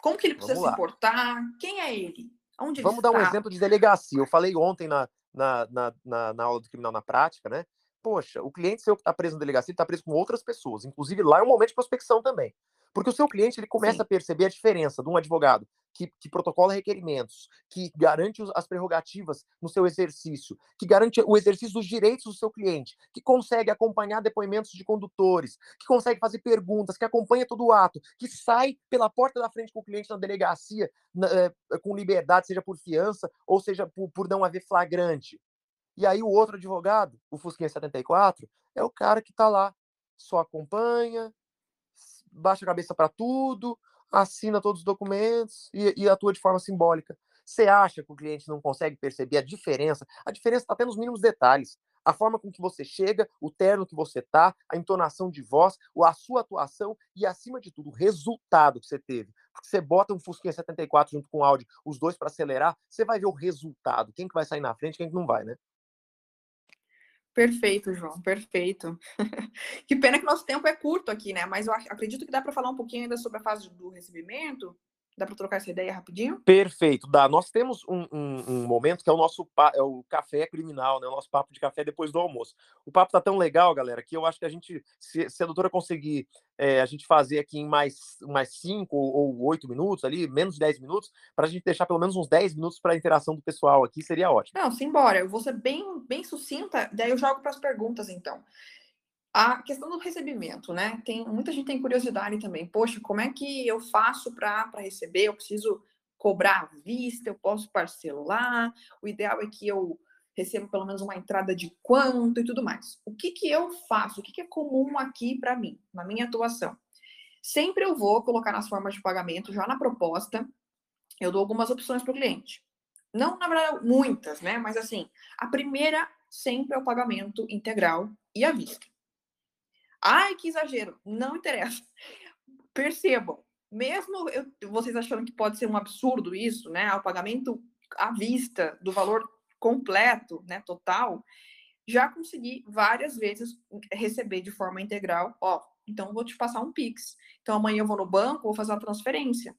Como que ele precisa se importar? Quem é ele? Onde Vamos dar um exemplo de delegacia. Eu falei ontem na, na, na, na, na aula do criminal na prática, né? Poxa, o cliente seu que está preso na delegacia está preso com outras pessoas. Inclusive, lá é um momento de prospecção também. Porque o seu cliente ele começa Sim. a perceber a diferença de um advogado que, que protocola requerimentos, que garante as prerrogativas no seu exercício, que garante o exercício dos direitos do seu cliente, que consegue acompanhar depoimentos de condutores, que consegue fazer perguntas, que acompanha todo o ato, que sai pela porta da frente com o cliente na delegacia na, é, com liberdade, seja por fiança ou seja por, por não haver flagrante. E aí o outro advogado, o Fusquinha 74, é o cara que está lá, só acompanha, baixa a cabeça para tudo, assina todos os documentos e, e, atua de forma simbólica. Você acha que o cliente não consegue perceber a diferença? A diferença está até nos mínimos detalhes. A forma com que você chega, o terno que você tá, a entonação de voz, a sua atuação e, acima de tudo, o resultado que você teve. Porque você bota um Fusquinha 74 junto com o Audi, os dois para acelerar, você vai ver o resultado. Quem que vai sair na frente, quem que não vai, né? Perfeito, João, perfeito. (laughs) que pena que nosso tempo é curto aqui, né? Mas eu acredito que dá para falar um pouquinho ainda sobre a fase do recebimento. Dá para trocar essa ideia rapidinho? Perfeito, dá. Nós temos um, um, um, momento que é o nosso é o café criminal, né? O nosso papo de café depois do almoço. O papo tá tão legal, galera, que eu acho que a gente, se, se a doutora conseguir é, a gente fazer aqui em mais, mais cinco ou oito minutos ali, menos de dez minutos, para a gente deixar pelo menos uns dez minutos para a interação do pessoal aqui, seria ótimo. Não, simbora. Eu vou ser bem, bem sucinta, daí eu jogo para as perguntas, então. A questão do recebimento, né? Tem, muita gente tem curiosidade também. Poxa, como é que eu faço para receber? Eu preciso cobrar à vista, eu posso parcelar. O ideal é que eu receba pelo menos uma entrada de quanto e tudo mais. O que, que eu faço? O que, que é comum aqui para mim, na minha atuação? Sempre eu vou colocar nas formas de pagamento, já na proposta, eu dou algumas opções para o cliente. Não, na verdade, muitas, né? Mas assim, a primeira sempre é o pagamento integral e à vista. Ai, que exagero. Não interessa. Percebam, mesmo eu, vocês achando que pode ser um absurdo isso, né? O pagamento à vista do valor completo, né, total, já consegui várias vezes receber de forma integral, ó, então vou te passar um Pix. Então amanhã eu vou no banco, vou fazer uma transferência.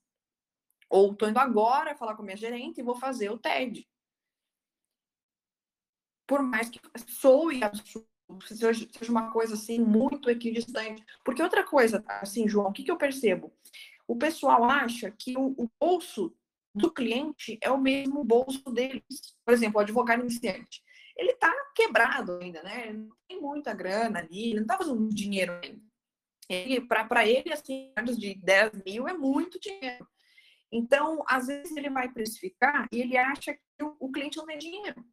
Ou estou indo agora falar com a minha gerente e vou fazer o TED. Por mais que soe absurdo, seja uma coisa assim muito equidistante. Porque outra coisa, assim, João, o que, que eu percebo? O pessoal acha que o, o bolso do cliente é o mesmo bolso deles. Por exemplo, o advogado iniciante. ele tá quebrado ainda, né? Ele não tem muita grana ali, não tá fazendo dinheiro ainda. Ele, para ele, assim, de 10 mil é muito dinheiro. Então, às vezes ele vai precificar e ele acha que o, o cliente não tem dinheiro.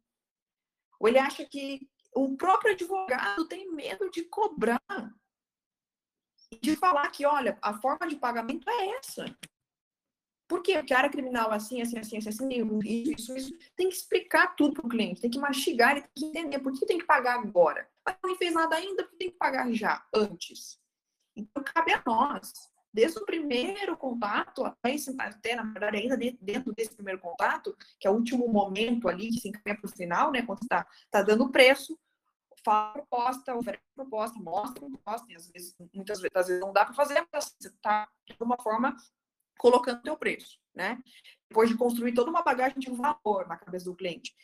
Ou ele acha que o próprio advogado tem medo de cobrar. De falar que, olha, a forma de pagamento é essa. Por quê? Porque a área criminal assim, assim, assim, assim, assim, isso, isso, tem que explicar tudo para o cliente, tem que mastigar, ele tem que entender por que tem que pagar agora. Mas não fez nada ainda, porque tem que pagar já, antes. Então, cabe a nós, desde o primeiro contato até, até na verdade, ainda dentro desse primeiro contato, que é o último momento ali que se encaminha para o final, né, quando está tá dando preço, fala proposta, oferece proposta, mostra proposta, e às vezes, muitas vezes, às vezes não dá para fazer, mas você está, de alguma forma, colocando o teu preço, né? Depois de construir toda uma bagagem de valor na cabeça do cliente.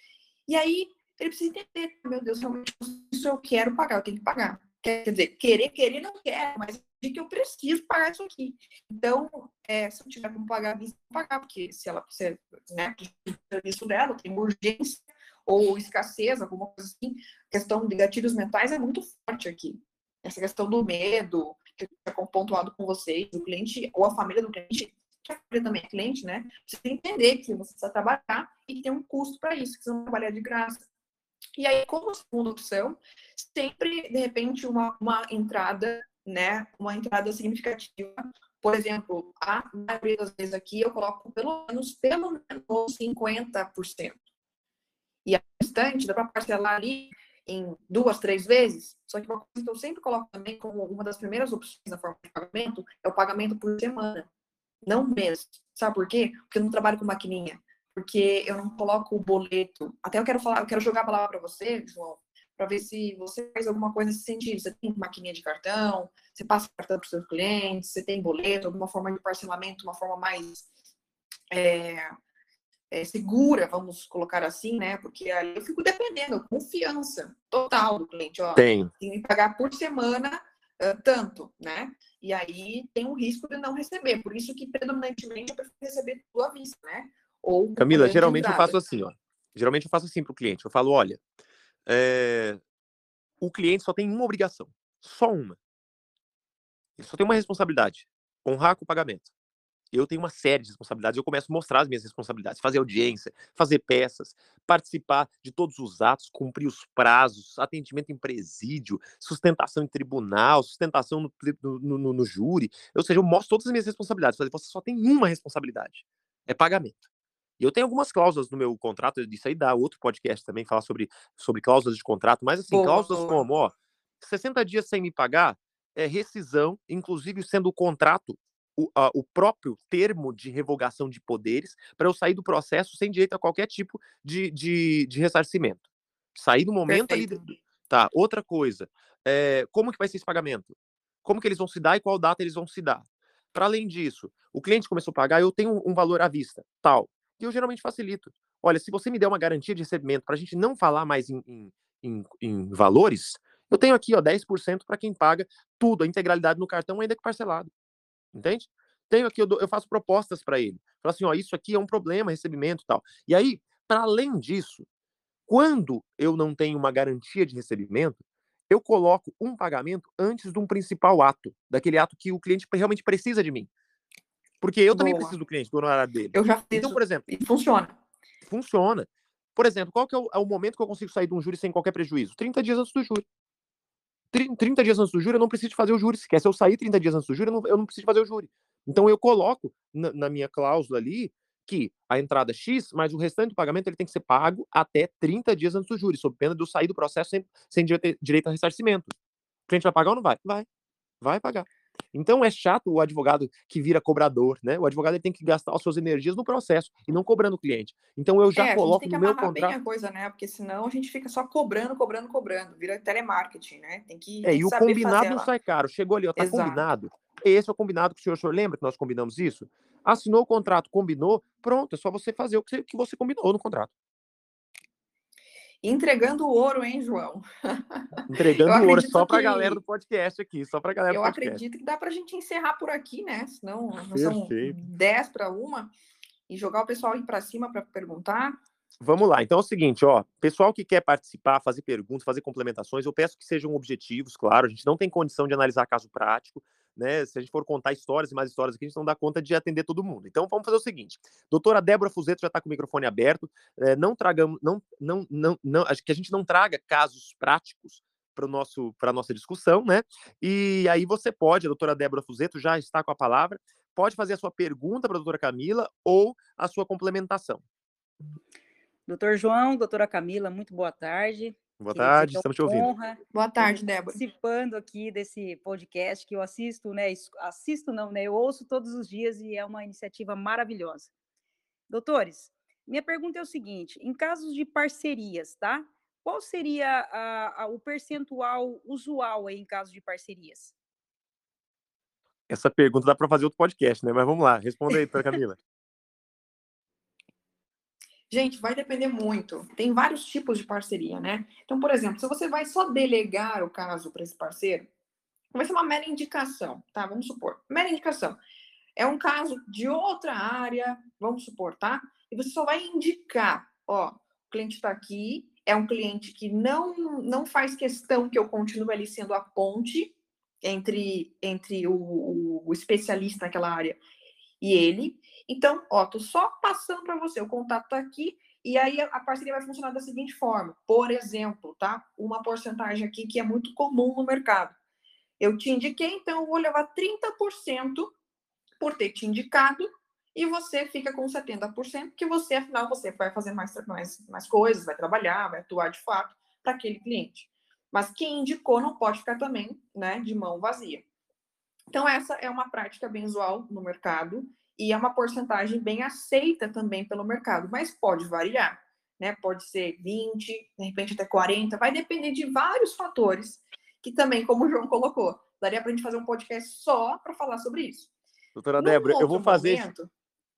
E aí, ele precisa entender, meu Deus, realmente, isso eu quero pagar, eu tenho que pagar. Quer dizer, querer, querer não quero, mas de que eu preciso pagar isso aqui. Então, é, se eu tiver como pagar, vou pagar, porque se ela precisa, né, do serviço dela, tem urgência ou escassez, alguma coisa assim, a questão de gatilhos mentais é muito forte aqui. Essa questão do medo, que é pontuado com vocês, o cliente ou a família do cliente que também é cliente, né? Que entender que você precisa trabalhar e tem um custo para isso, que você não trabalhar de graça. E aí, como segunda opção, sempre, de repente, uma, uma entrada, né? Uma entrada significativa. Por exemplo, a maioria das vezes aqui eu coloco pelo menos, pelo menos 50%. E a restante dá para parcelar ali em duas, três vezes. Só que uma coisa que eu sempre coloco também como uma das primeiras opções da forma de pagamento é o pagamento por semana não mês. Sabe por quê? Porque eu não trabalho com maquininha. Porque eu não coloco o boleto. Até eu quero falar, eu quero jogar a palavra para você, João, para ver se você faz alguma coisa nesse sentido. Você tem maquininha de cartão, você passa cartão para os seus clientes, você tem boleto, alguma forma de parcelamento, uma forma mais é, é, segura, vamos colocar assim, né? Porque aí eu fico dependendo, confiança total do cliente. Ó, tem. Tem que pagar por semana uh, tanto, né? E aí tem o risco de não receber. Por isso que, predominantemente, eu prefiro receber tudo à vista, né? Ou Camila, geralmente eu faço assim, ó. Geralmente eu faço assim para o cliente. Eu falo, olha, é... o cliente só tem uma obrigação. Só uma. Ele só tem uma responsabilidade. Honrar com o pagamento eu tenho uma série de responsabilidades, eu começo a mostrar as minhas responsabilidades, fazer audiência, fazer peças, participar de todos os atos, cumprir os prazos, atendimento em presídio, sustentação em tribunal, sustentação no, no, no, no júri, ou seja, eu mostro todas as minhas responsabilidades, você só tem uma responsabilidade, é pagamento. E eu tenho algumas cláusulas no meu contrato, isso aí dá outro podcast também, falar sobre, sobre cláusulas de contrato, mas assim, boa, cláusulas boa. como, ó, 60 dias sem me pagar, é rescisão, inclusive sendo o contrato o, a, o próprio termo de revogação de poderes para eu sair do processo sem direito a qualquer tipo de, de, de ressarcimento. Sair no momento Perfeito. ali. Tá, outra coisa. É, como que vai ser esse pagamento? Como que eles vão se dar e qual data eles vão se dar? Para além disso, o cliente começou a pagar, eu tenho um valor à vista, tal. E eu geralmente facilito. Olha, se você me der uma garantia de recebimento para a gente não falar mais em, em, em, em valores, eu tenho aqui ó, 10% para quem paga tudo, a integralidade no cartão, ainda que parcelado. Entende? Tenho aqui, eu, dou, eu faço propostas para ele. Falo assim, ó, isso aqui é um problema, recebimento e tal. E aí, para além disso, quando eu não tenho uma garantia de recebimento, eu coloco um pagamento antes de um principal ato, daquele ato que o cliente realmente precisa de mim. Porque eu Boa. também preciso do cliente, do honorário dele. Eu já fiz. Então, por exemplo. E funciona. Funciona. Por exemplo, qual que é o, é o, momento que eu consigo sair de um júri sem qualquer prejuízo? 30 dias antes do júri. 30 dias antes do júri, eu não preciso fazer o júri sequer. Se eu sair 30 dias antes do júri, eu não, eu não preciso fazer o júri. Então, eu coloco na, na, minha cláusula ali que a entrada é X, mas o restante do pagamento ele tem que ser pago até 30 dias antes do júri, sob pena de eu sair do processo sem, sem direito a ressarcimento. O cliente vai pagar ou não vai? Vai. Vai pagar. Então é chato o advogado que vira cobrador, né? O advogado tem que gastar as suas energias no processo e não cobrando o cliente. Então eu já é, coloco no meu contrato. bem a coisa, né? Porque senão a gente fica só cobrando, cobrando, cobrando, vira telemarketing, né? Tem que É, tem e que o combinado não sai caro. Chegou ali, ó, tá Exato. combinado. Esse é o combinado que o senhor, o senhor lembra que nós combinamos isso? Assinou o contrato, combinou, pronto, é só você fazer o que você combinou no contrato. Entregando ouro, hein, João? (laughs) Entregando ouro só para a que... galera do podcast aqui, só para a galera Eu do podcast. acredito que dá para a gente encerrar por aqui, né? Senão são 10 para uma e jogar o pessoal ir para cima para perguntar. Vamos lá. Então é o seguinte, ó, pessoal que quer participar, fazer perguntas, fazer complementações, eu peço que sejam objetivos, claro. A gente não tem condição de analisar caso prático, né? Se a gente for contar histórias e mais histórias aqui, a gente não dá conta de atender todo mundo. Então vamos fazer o seguinte: doutora Débora Fuzeto já está com o microfone aberto. É, não tragamos, não, não, não, não, acho que a gente não traga casos práticos para nosso para nossa discussão, né? E aí você pode, a doutora Débora Fuzeto já está com a palavra, pode fazer a sua pergunta para a doutora Camila ou a sua complementação. Doutor João, doutora Camila, muito boa tarde. Boa tarde, estamos te ouvindo. (laughs) Boa tarde, Débora. Participando aqui desse podcast que eu assisto, né? Assisto não, né? Eu ouço todos os dias e é uma iniciativa maravilhosa. Doutores, minha pergunta é o seguinte: em casos de parcerias, tá? Qual seria a, a, o percentual usual aí em casos de parcerias? Essa pergunta dá para fazer outro podcast, né? Mas vamos lá, responda aí, doutora Camila. (laughs) Gente, vai depender muito. Tem vários tipos de parceria, né? Então, por exemplo, se você vai só delegar o caso para esse parceiro, vai ser uma mera indicação, tá? Vamos supor. Mera indicação. É um caso de outra área, vamos supor, tá? E você só vai indicar, ó, o cliente está aqui, é um cliente que não não faz questão que eu continue ali sendo a ponte entre entre o, o, o especialista naquela área e ele. Então, ó, tô só passando para você, o contato tá aqui, e aí a parceria vai funcionar da seguinte forma. Por exemplo, tá? Uma porcentagem aqui que é muito comum no mercado. Eu te indiquei, então eu vou levar 30% por ter te indicado, e você fica com 70%, que você, afinal, você vai fazer mais, mais, mais coisas, vai trabalhar, vai atuar de fato para aquele cliente. Mas quem indicou não pode ficar também né, de mão vazia. Então, essa é uma prática bem usual no mercado e é uma porcentagem bem aceita também pelo mercado, mas pode variar, né? Pode ser 20, de repente até 40, vai depender de vários fatores, que também, como o João colocou, daria para a gente fazer um podcast só para falar sobre isso. Doutora Débora, eu vou fazer. Momento...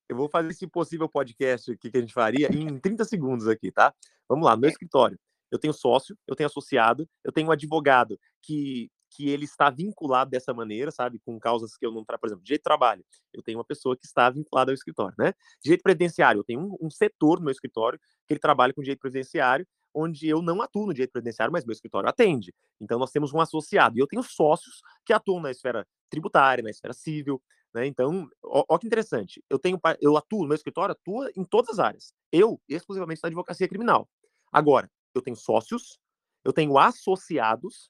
Eu vou fazer esse possível podcast aqui que a gente faria em 30 segundos aqui, tá? Vamos lá, meu é. escritório. Eu tenho sócio, eu tenho associado, eu tenho um advogado que que ele está vinculado dessa maneira, sabe, com causas que eu não trabalho, por exemplo, direito de trabalho, eu tenho uma pessoa que está vinculada ao escritório, né? Direito previdenciário, eu tenho um, um setor no meu escritório que ele trabalha com direito previdenciário, onde eu não atuo no direito previdenciário, mas meu escritório atende. Então nós temos um associado e eu tenho sócios que atuam na esfera tributária, na esfera civil, né? Então, ó, ó que interessante. Eu tenho eu atuo, meu escritório atua em todas as áreas. Eu exclusivamente na advocacia criminal. Agora, eu tenho sócios, eu tenho associados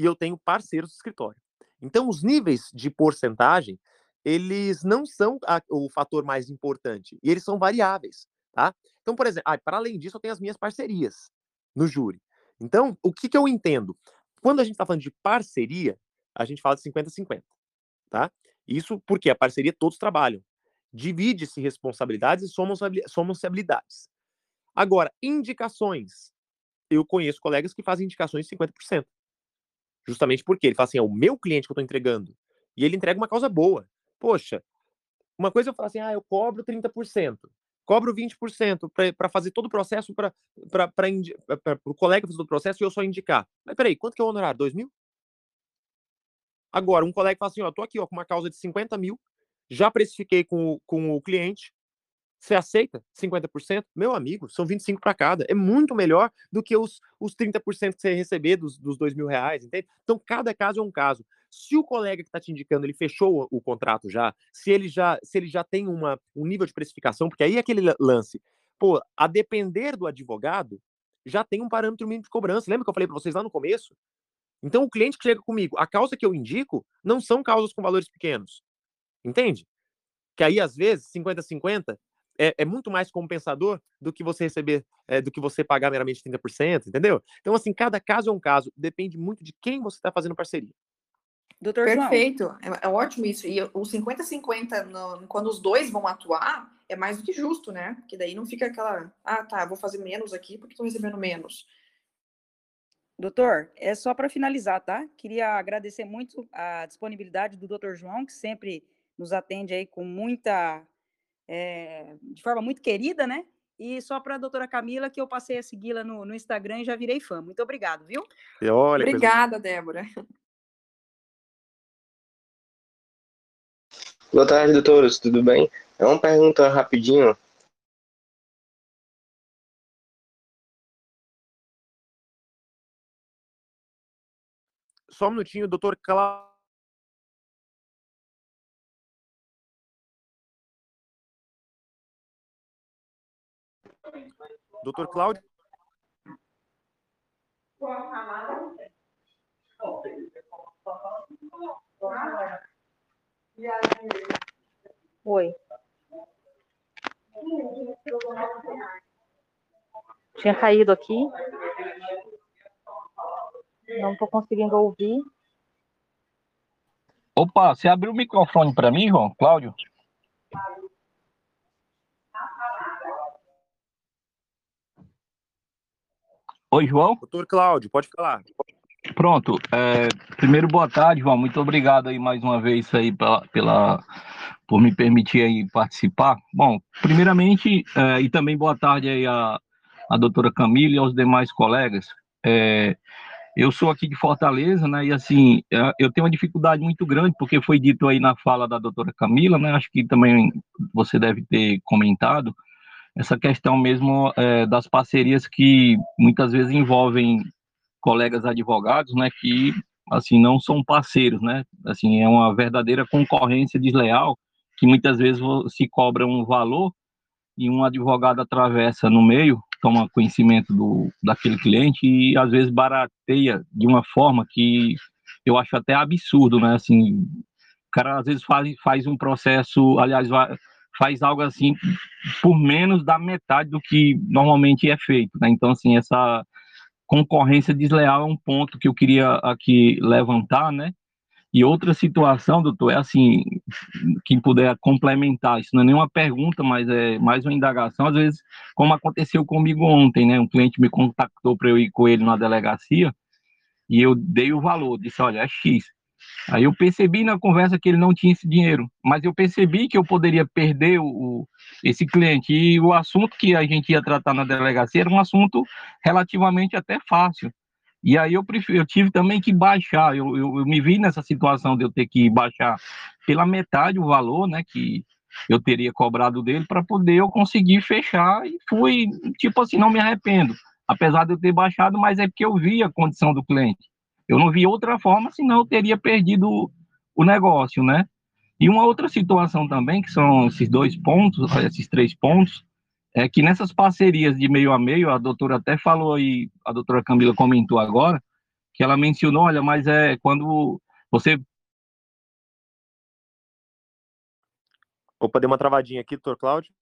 e eu tenho parceiros de escritório. Então, os níveis de porcentagem, eles não são a, o fator mais importante, e eles são variáveis, tá? Então, por exemplo, ah, para além disso, eu tenho as minhas parcerias no júri. Então, o que, que eu entendo? Quando a gente está falando de parceria, a gente fala de 50-50, tá? Isso porque a parceria todos trabalham. Divide-se responsabilidades e somam-se habilidades. Agora, indicações. Eu conheço colegas que fazem indicações de 50%. Justamente porque ele fala assim: é o meu cliente que eu estou entregando. E ele entrega uma causa boa. Poxa, uma coisa eu falo assim: ah, eu cobro 30%, cobro 20% para fazer todo o processo para o colega fazer todo o processo e eu só indicar. Mas peraí, quanto que é o honorário? 2 mil? Agora, um colega fala assim: ó, tô aqui ó, com uma causa de 50 mil, já precifiquei com, com o cliente, você aceita 50%? Meu amigo, são 25 para cada. É muito melhor do que os, os 30% que você receber dos, dos dois mil reais, entende? Então, cada caso é um caso. Se o colega que está te indicando, ele fechou o, o, contrato já, se ele já, se ele já tem uma, um nível de precificação, porque aí é aquele lance, pô, a depender do advogado, já tem um parâmetro mínimo de cobrança. Lembra que eu falei para vocês lá no começo? Então, o cliente que chega comigo, a causa que eu indico não são causas com valores pequenos. Entende? Que aí, às vezes, 50-50 é, é, muito mais compensador do que você receber, é, do que você pagar meramente 30%, entendeu? Então, assim, cada caso é um caso, depende muito de quem você está fazendo parceria. Doutor Perfeito, é, é, ótimo isso. E o 50-50, quando os dois vão atuar, é mais do que justo, né? Porque daí não fica aquela, ah, tá, vou fazer menos aqui porque estou recebendo menos. Doutor, é só para finalizar, tá? Queria agradecer muito a disponibilidade do doutor João, que sempre nos atende aí com muita é, de forma muito querida, né? E só para a doutora Camila, que eu passei a segui-la no, no, Instagram e já virei fã. Muito obrigado, viu? E olha, Obrigada, coisa... Débora. Boa tarde, doutores. Tudo bem? É uma pergunta rapidinho. Só um minutinho, doutor Cláudio. Doutor Cláudio? Oi. Tinha caído aqui. Não estou conseguindo ouvir. Opa, você abriu o microfone para mim, João? Cláudio? Oi, João? Doutor Cláudio, pode falar. Pronto. É, primeiro, boa tarde, João. Muito obrigado aí mais uma vez aí pela, pela por me permitir aí participar. Bom, primeiramente, é, e também boa tarde aí a, a doutora Camila e aos demais colegas. É, eu sou aqui de Fortaleza, né, e assim, é, eu tenho uma dificuldade muito grande, porque foi dito aí na fala da doutora Camila, né, acho que também você deve ter comentado, essa questão mesmo é, das parcerias que muitas vezes envolvem colegas advogados, né, que assim não são parceiros, né, assim é uma verdadeira concorrência desleal que muitas vezes se cobra um valor e um advogado atravessa no meio, toma conhecimento do daquele cliente e às vezes barateia de uma forma que eu acho até absurdo, né, assim, o cara às vezes faz, faz um processo, aliás, faz algo assim por menos da metade do que normalmente é feito, né? Então, assim, essa concorrência desleal é um ponto que eu queria aqui levantar, né? E outra situação, doutor, é assim, quem puder complementar, isso não é nenhuma pergunta, mas é mais uma indagação, às vezes, como aconteceu comigo ontem, né? Um cliente me contactou para eu ir com ele na delegacia e eu dei o valor, disse, olha, é X. Aí eu percebi na conversa que ele não tinha esse dinheiro, mas eu percebi que eu poderia perder o, esse cliente. E o assunto que a gente ia tratar na delegacia era um assunto relativamente até fácil. E aí eu, prefiro, eu tive também que baixar, eu, eu, eu, me vi nessa situação de eu ter que baixar pela metade o valor, né, que eu teria cobrado dele para poder eu conseguir fechar e fui, tipo assim, não me arrependo, apesar de eu ter baixado, mas é porque eu vi a condição do cliente. Eu não vi outra forma, senão eu teria perdido o negócio, né? E uma outra situação também, que são esses dois pontos, esses três pontos, é que nessas parcerias de meio a meio, a doutora até falou aí, a doutora Camila comentou agora, que ela mencionou, olha, mas é quando você... Opa, deu uma travadinha aqui, doutor Cláudio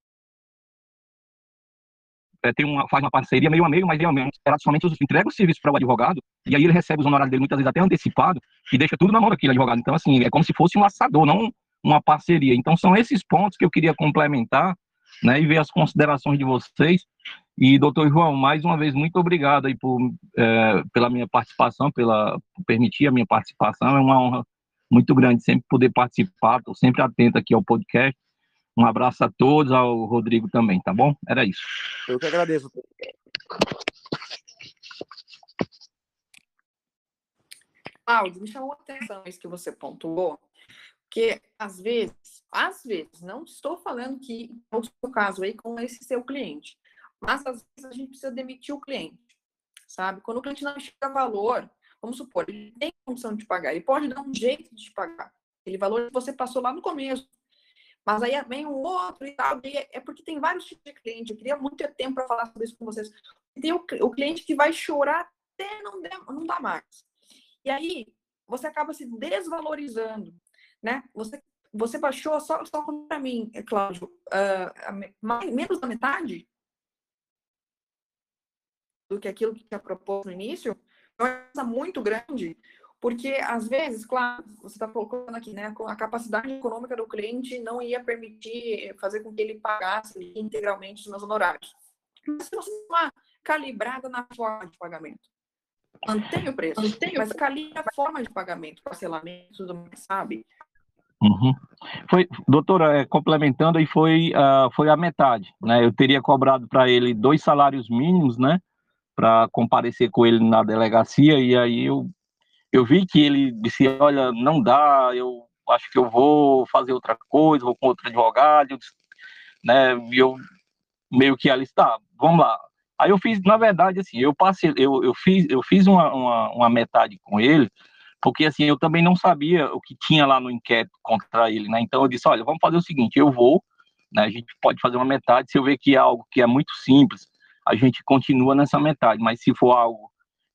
é, tem uma, faz uma parceria meio a meio, mas realmente ela somente entrega o serviço para o advogado, e aí ele recebe os honorários dele muitas vezes até antecipado, e deixa tudo na mão daquele advogado. Então, assim, é como se fosse um assador, não uma parceria. Então, são esses pontos que eu queria complementar, né, e ver as considerações de vocês. E, doutor João, mais uma vez, muito obrigado aí por, é, pela minha participação, pela, por permitir a minha participação. É uma honra muito grande sempre poder participar, estou sempre atento aqui ao podcast um abraço a todos, ao Rodrigo também, tá bom? Era isso. Eu que agradeço. Cláudio, me chamou a atenção isso que você pontuou, que às vezes, às vezes, não estou falando que é o seu caso aí com esse seu cliente, mas às vezes a gente precisa demitir o cliente, sabe? Quando o cliente não chega valor, vamos supor, ele tem condição de pagar, ele pode dar um jeito de pagar aquele valor que você passou lá no começo, mas aí vem um outro e tal. E é porque tem vários tipos de cliente. Eu queria muito ter tempo para falar sobre isso com vocês. Tem o, o cliente que vai chorar até não, der, não mais. E aí você acaba se desvalorizando, né? Você, você baixou só, só para mim, Cláudio, uh, mais, menos da metade do que aquilo que tinha proposto no início. É uma coisa muito grande. Porque, às vezes, claro, você está colocando aqui, né, a capacidade econômica do cliente não ia permitir fazer com que ele pagasse integralmente os meus honorários. Mas se você uma calibrada na forma de pagamento, mantém o preço, mantém mas calibra a forma de pagamento, parcelamento, tudo mais, sabe? Uhum. Foi, doutora, é, complementando aí, foi, uh, foi a metade, né? Eu teria cobrado para ele dois salários mínimos, né? Para comparecer com ele na delegacia, e aí eu eu vi que ele disse, olha, não dá, eu acho que eu vou fazer outra coisa, vou com outro advogado, eu disse, né, e eu meio que ali está, vamos lá. Aí eu fiz, na verdade, assim, eu passei, eu, eu fiz, eu fiz uma, uma, uma metade com ele, porque assim, eu também não sabia o que tinha lá no inquérito contra ele, né? Então eu disse, olha, vamos fazer o seguinte, eu vou, né? A gente pode fazer uma metade, se eu ver que é algo que é muito simples, a gente continua nessa metade, mas se for algo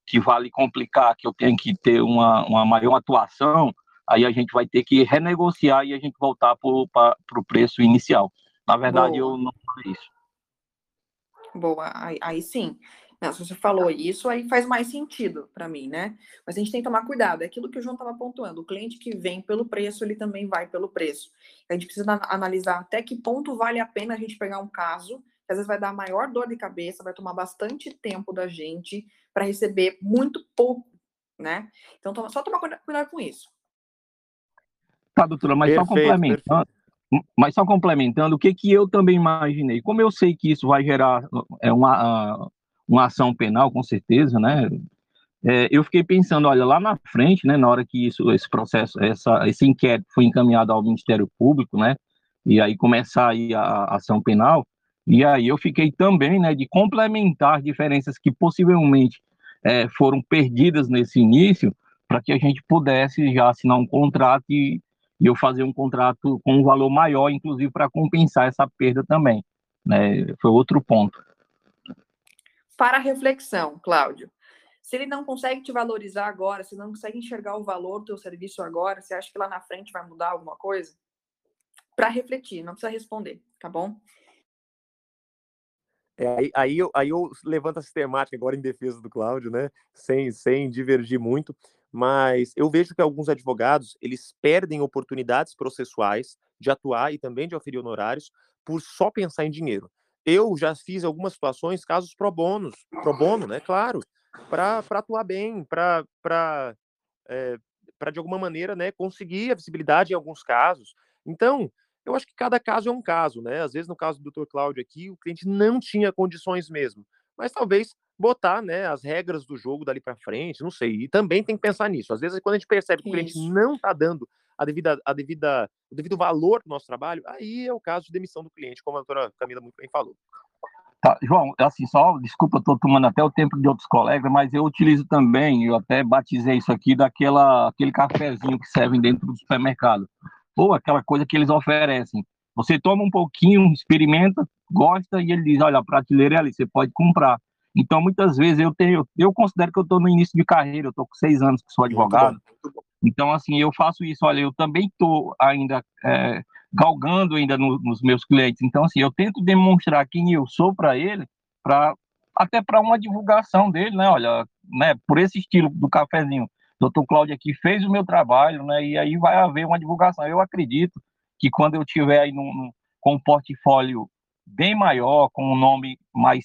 que vale complicar, que eu tenho que ter uma, uma maior atuação, aí a gente vai ter que renegociar e a gente voltar para o preço inicial. Na verdade, Boa. eu não falei isso. Boa, aí, aí sim. Não, se você falou isso, aí faz mais sentido para mim, né? Mas a gente tem que tomar cuidado. É aquilo que o João estava pontuando. O cliente que vem pelo preço, ele também vai pelo preço. A gente precisa analisar até que ponto vale a pena a gente pegar um caso, que às vezes vai dar maior dor de cabeça, vai tomar bastante tempo da gente para receber muito pouco, né? Então, só tomar cuidado com isso. Tá, doutora, mas perfeito, só complementando. Mas só complementando, o que, que eu também imaginei? Como eu sei que isso vai gerar é, uma, uma ação penal, com certeza, né? É, eu fiquei pensando, olha, lá na frente, né, na hora que isso, esse processo, essa, esse inquérito foi encaminhado ao Ministério Público, né, e aí começar aí a, a ação penal, e aí eu fiquei também, né, de complementar diferenças que possivelmente é, foram perdidas nesse início, para que a gente pudesse já assinar um contrato e, e eu fazer um contrato com um valor maior, inclusive para compensar essa perda também. Né? Foi outro ponto para reflexão, Cláudio. Se ele não consegue te valorizar agora, se não consegue enxergar o valor do teu serviço agora, você acha que lá na frente vai mudar alguma coisa? Para refletir, não precisa responder, tá bom? É, aí, aí, eu, aí eu levanto a sistemática agora em defesa do Cláudio, né? Sem, sem divergir muito, mas eu vejo que alguns advogados eles perdem oportunidades processuais de atuar e também de oferir honorários por só pensar em dinheiro. Eu já fiz algumas situações, casos pro bônus, pro bono, né? Claro, para atuar bem, para é, para de alguma maneira, né, conseguir a visibilidade em alguns casos. Então, eu acho que cada caso é um caso, né? Às vezes, no caso do Dr. Cláudio aqui, o cliente não tinha condições mesmo, mas talvez botar, né, as regras do jogo dali para frente, não sei. E também tem que pensar nisso. Às vezes, quando a gente percebe que Isso. o cliente não está dando a devida, a devida, o devido valor do nosso trabalho, aí é o caso de demissão do cliente, como a doutora Camila muito bem falou. Tá, João, assim, só, desculpa, estou tomando até o tempo de outros colegas, mas eu utilizo também, eu até batizei isso aqui, daquela, aquele cafezinho que servem dentro do supermercado, ou aquela coisa que eles oferecem. Você toma um pouquinho, experimenta, gosta, e ele diz, olha, a prateleira é ali, você pode comprar. Então, muitas vezes, eu tenho, eu considero que eu estou no início de carreira, eu estou com seis anos que sou advogado, então, assim, eu faço isso. Olha, eu também estou ainda é, galgando ainda no, nos meus clientes. Então, assim, eu tento demonstrar quem eu sou para ele, para até para uma divulgação dele, né? Olha, né? Por esse estilo do cafezinho, doutor Cláudio aqui fez o meu trabalho, né? E aí vai haver uma divulgação. Eu acredito que quando eu tiver aí num, com um portfólio bem maior, com um nome mais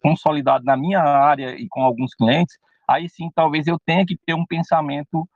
consolidado na minha área e com alguns clientes, aí sim talvez eu tenha que ter um pensamento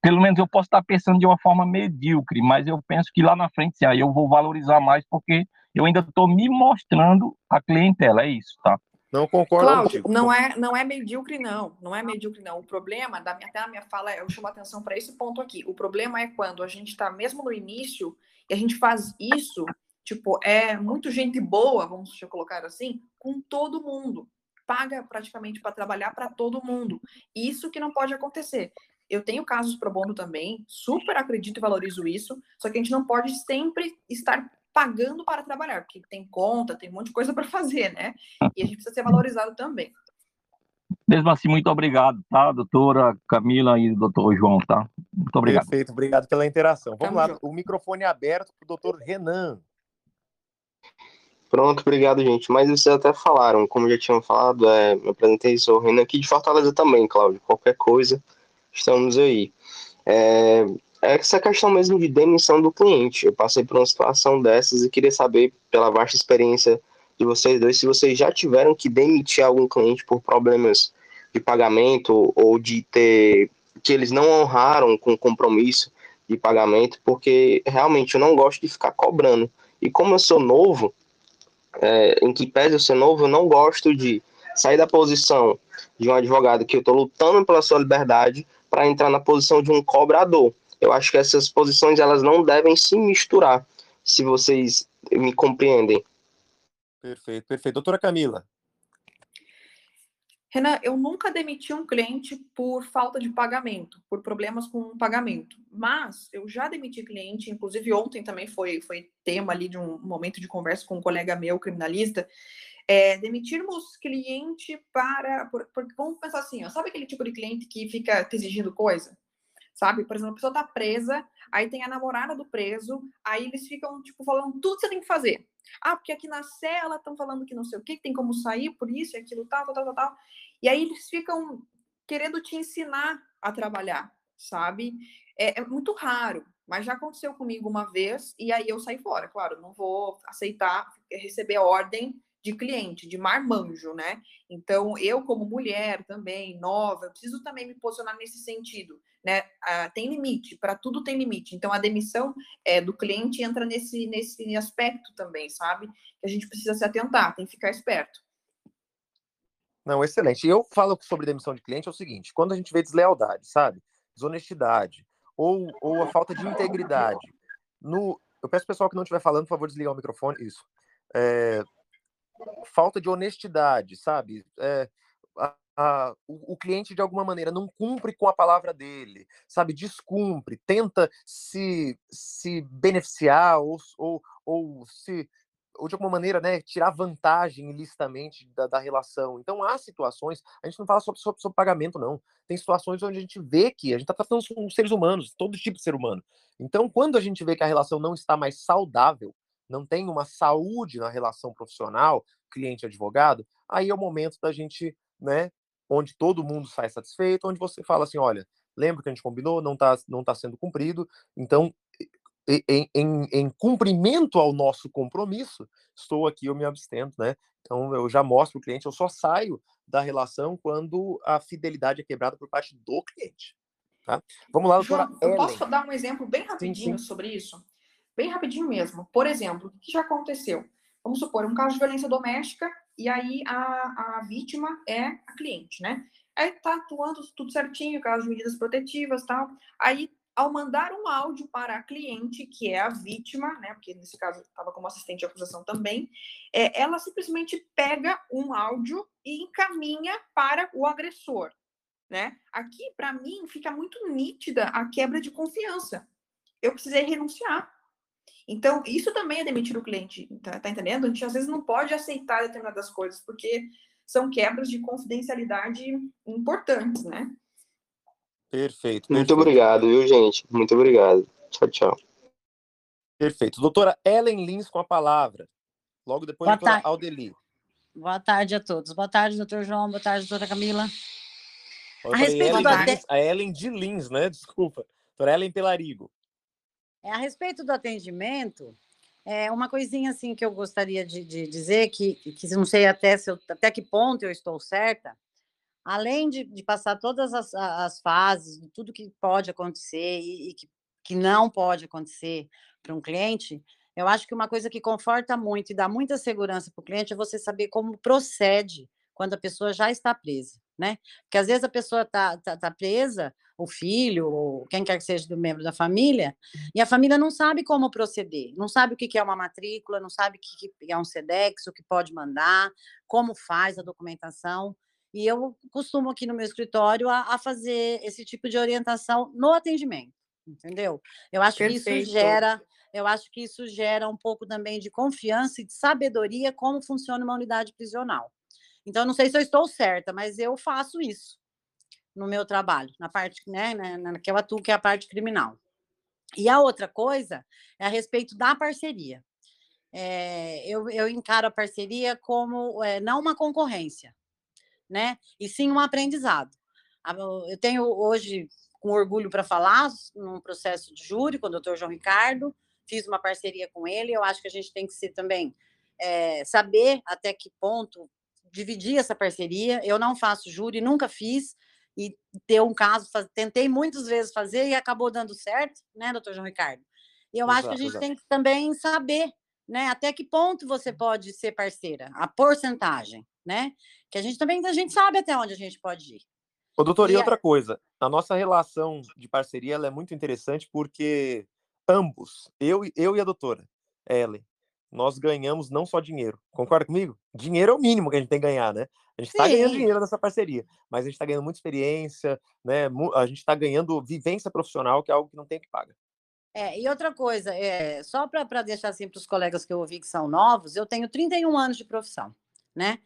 pelo menos eu posso estar pensando de uma forma medíocre, mas eu penso que lá na frente, aí eu vou valorizar mais porque eu ainda estou me mostrando a clientela, é isso, tá? Não concordo. Cláudio, não é, não é medíocre, não. Não é medíocre, não. O problema, da minha, até a minha fala, eu chamo atenção para esse ponto aqui. O problema é quando a gente está mesmo no início e a gente faz isso, tipo, é muito gente boa, vamos colocar assim, com todo mundo. Paga praticamente para trabalhar para todo mundo. Isso que não pode acontecer. Eu tenho casos pro bono também, super acredito e valorizo isso, só que a gente não pode sempre estar pagando para trabalhar, porque tem conta, tem um monte de coisa para fazer, né? (laughs) E a gente precisa ser valorizado também. Mesmo assim, muito obrigado, tá, doutora Camila e doutor João, tá? Muito obrigado. Perfeito, obrigado pela interação. Vamos Tamo lá, junto. o microfone é aberto para o doutor Renan. Pronto, obrigado, gente. Mas vocês até falaram, como já tinham falado, é, me apresentei, sou o Renan aqui de Fortaleza também, Cláudio. Qualquer coisa, estamos aí. É, é essa questão mesmo de demissão do cliente. Eu passei por uma situação dessas e queria saber, pela vasta experiência de vocês dois, se vocês já tiveram que demitir algum cliente por problemas de pagamento ou de ter que eles não honraram com compromisso de pagamento, porque realmente eu não gosto de ficar cobrando. E como eu sou novo, é, em que pese eu ser novo, eu não gosto de sair da posição de um advogado que eu estou lutando pela sua liberdade para entrar na posição de um cobrador. Eu acho que essas posições elas não devem se misturar, se vocês me compreendem. Perfeito, perfeito. Doutora Camila. Renan, eu nunca demiti um cliente por falta de pagamento, por problemas com o pagamento. Mas eu já demiti cliente, inclusive ontem também foi, foi tema ali de um momento de conversa com um colega meu, criminalista, é, demitirmos cliente para. Porque vamos pensar assim, ó, sabe aquele tipo de cliente que fica te exigindo coisa? Sabe? Por exemplo, a pessoa tá presa, aí tem a namorada do preso, aí eles ficam, tipo, falando tudo que você tem que fazer. Ah, porque aqui na cela estão falando que não sei o que, que tem como sair por isso e aquilo, tal, tal, tal, tal. E aí eles ficam querendo te ensinar a trabalhar, sabe? É, é, muito raro, mas já aconteceu comigo uma vez e aí eu saí fora. Claro, não vou aceitar receber ordem de cliente, de marmanjo, né? Então, eu, como mulher também, nova, eu preciso também me posicionar nesse sentido, né? Ah, tem limite, para tudo tem limite. Então, a demissão é, do cliente entra nesse, nesse aspecto também, sabe? Que a gente precisa se atentar, tem que ficar esperto. Não, excelente. Eu falo sobre demissão de cliente é o seguinte: quando a gente vê deslealdade, sabe? Desonestidade, ou, ou a falta de integridade. No, eu peço pessoal que não estiver falando, por favor, desligar o microfone. Isso. É, falta de honestidade, sabe? É, a, a, o, o, cliente, de alguma maneira, não cumpre com a palavra dele, sabe? Descumpre, tenta se, se beneficiar ou, ou, ou se ou de alguma maneira, né, tirar vantagem ilicitamente da, da relação. Então, há situações, a gente não fala sobre, sobre, sobre, pagamento, não. Tem situações onde a gente vê que a gente está tratando com seres humanos, todo tipo de ser humano. Então, quando a gente vê que a relação não está mais saudável, não tem uma saúde na relação profissional, cliente-advogado, aí é o momento da gente, né, onde todo mundo sai satisfeito, onde você fala assim, olha, lembra que a gente combinou, não está não tá sendo cumprido, então, em, em, em, cumprimento ao nosso compromisso, estou aqui, eu me abstento, né? Então, eu já mostro o cliente, eu só saio da relação quando a fidelidade é quebrada por parte do cliente. Tá? Vamos lá, doutora João, eu posso dar um exemplo bem rapidinho sim, sim. sobre isso? Bem rapidinho mesmo. Por exemplo, o que já aconteceu? Vamos supor, um caso de violência doméstica e aí a, a vítima é a cliente, né? Aí tá atuando tudo certinho, caso de medidas protetivas tal. Aí, ao mandar um áudio para a cliente, que é a vítima, né? Porque nesse caso estava como assistente de acusação também, é, ela simplesmente pega um áudio e encaminha para o agressor, né? Aqui, para mim, fica muito nítida a quebra de confiança. Eu precisei renunciar então, isso também é demitir o cliente, tá, tá, entendendo? A gente às vezes não pode aceitar determinadas coisas, porque são quebras de confidencialidade importantes, né? Perfeito. perfeito. Muito obrigado, viu, gente? Muito obrigado. Tchau, tchau. Perfeito. Doutora Ellen Lins com a palavra. Logo depois, Boa doutora tarde. Aldeli. Boa tarde a todos. Boa tarde, doutor João. Boa tarde, doutora Camila. a respeito Ellen, do... Lins, a Ellen de Lins, né? Desculpa. Doutora Ellen Pelarigo. É, a respeito do atendimento, é uma coisinha assim que eu gostaria de, de dizer, que, que não sei até, se eu, até que ponto eu estou certa, além de, de passar todas as, as, fases, de tudo que pode acontecer e, e que, que não pode acontecer para um cliente, eu acho que uma coisa que conforta muito e dá muita segurança para o cliente é você saber como procede quando a pessoa já está presa, né? Porque às vezes a pessoa está tá, tá presa o filho, ou quem quer que seja do membro da família, e a família não sabe como proceder, não sabe o que é uma matrícula, não sabe o que é um SEDEX, o que pode mandar, como faz a documentação. E eu costumo aqui no meu escritório a, a fazer esse tipo de orientação no atendimento, entendeu? Eu acho Perfeito. que isso gera, eu acho que isso gera um pouco também de confiança e de sabedoria como funciona uma unidade prisional. Então, não sei se eu estou certa, mas eu faço isso no meu trabalho, na parte né, na, que eu atuo, que é a parte criminal. E a outra coisa é a respeito da parceria. É, eu, eu, encaro a parceria como é, não uma concorrência, né? E sim um aprendizado. Eu tenho hoje, com orgulho para falar, num processo de júri com o doutor João Ricardo, fiz uma parceria com ele. Eu acho que a gente tem que ser também é, saber até que ponto dividir essa parceria. Eu não faço júri, nunca fiz, e ter um caso, faz... tentei muitas vezes fazer e acabou dando certo, né, doutor João Ricardo? E eu exato, acho que a gente exato. tem que também saber, né, até que ponto você pode ser parceira, a porcentagem, né? Que a gente também, a gente sabe até onde a gente pode ir. Ô, doutor, e, e outra coisa, a nossa relação de parceria ela é muito interessante porque ambos, eu, eu e a doutora Ellen, nós ganhamos não só dinheiro. Concorda comigo? Dinheiro é o mínimo que a gente tem que ganhar, né? A gente está ganhando dinheiro nessa parceria, mas a gente está ganhando muita experiência, né? A gente está ganhando vivência profissional, que é algo que não tem que pagar. É, e outra coisa, é, só para deixar assim para os colegas que eu ouvi que são novos, eu tenho 31 anos de profissão, né?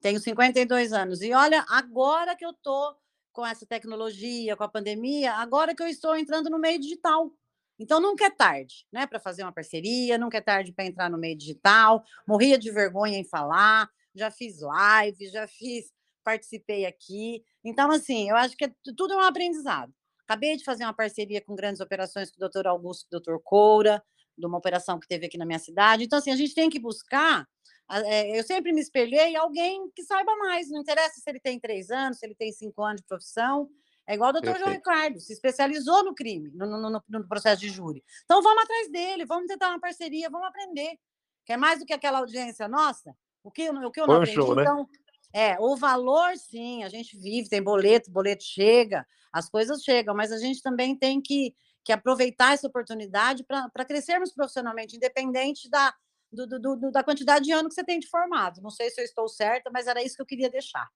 Tenho 52 anos. E olha, agora que eu estou com essa tecnologia, com a pandemia, agora que eu estou entrando no meio digital. Então, nunca é tarde, né, para fazer uma parceria, nunca é tarde para entrar no meio digital. Morria de vergonha em falar, já fiz live, já fiz, participei aqui. Então, assim, eu acho que é, tudo é um aprendizado. Acabei de fazer uma parceria com grandes operações com o doutor Augusto e o doutor Coura, de uma operação que teve aqui na minha cidade. Então, assim, a gente tem que buscar. É, eu sempre me espelhei alguém que saiba mais. Não interessa se ele tem três anos, se ele tem cinco anos de profissão. É igual o doutor João Ricardo, se especializou no crime, no, no, no, processo de júri. Então vamos atrás dele, vamos tentar uma parceria, vamos aprender. Que é mais do que aquela audiência nossa. O que, o que eu não Foi aprendi, show, né? então. É, o valor, sim, a gente vive, tem boleto, boleto chega, as coisas chegam, mas a gente também tem que, que aproveitar essa oportunidade para crescermos profissionalmente, independente da, do, do, do, da quantidade de ano que você tem de formado. Não sei se eu estou certa, mas era isso que eu queria deixar.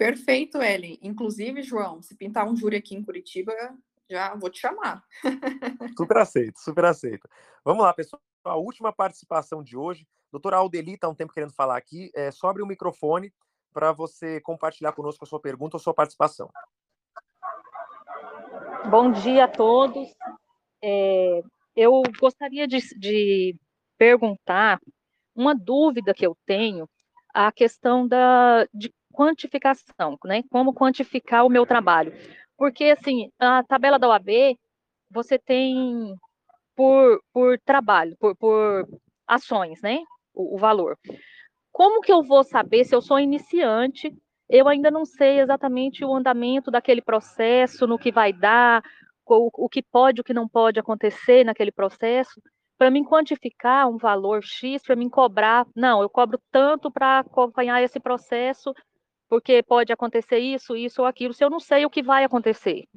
Perfeito, Ellen. Inclusive, João, se pintar um júri aqui em Curitiba, já vou te chamar. (laughs) super aceito, super aceito. Vamos lá, pessoal. A última participação de hoje. Doutora Aldeli está um tempo querendo falar aqui. É, só abre o microfone para você compartilhar conosco a sua pergunta ou sua participação. Bom dia a todos. É, eu gostaria de, de perguntar uma dúvida que eu tenho a questão da, de quantificação, né? Como quantificar o meu trabalho. Porque, assim, a tabela da OAB, você tem por, por trabalho, por, por ações, né? O, o valor. Como que eu vou saber se eu sou iniciante? Eu ainda não sei exatamente o andamento daquele processo, no que vai dar, o, o que pode, o que não pode acontecer naquele processo para mim quantificar um valor X, para mim cobrar, não, eu cobro tanto para acompanhar esse processo porque pode acontecer isso, isso ou aquilo, se eu não sei o que vai acontecer.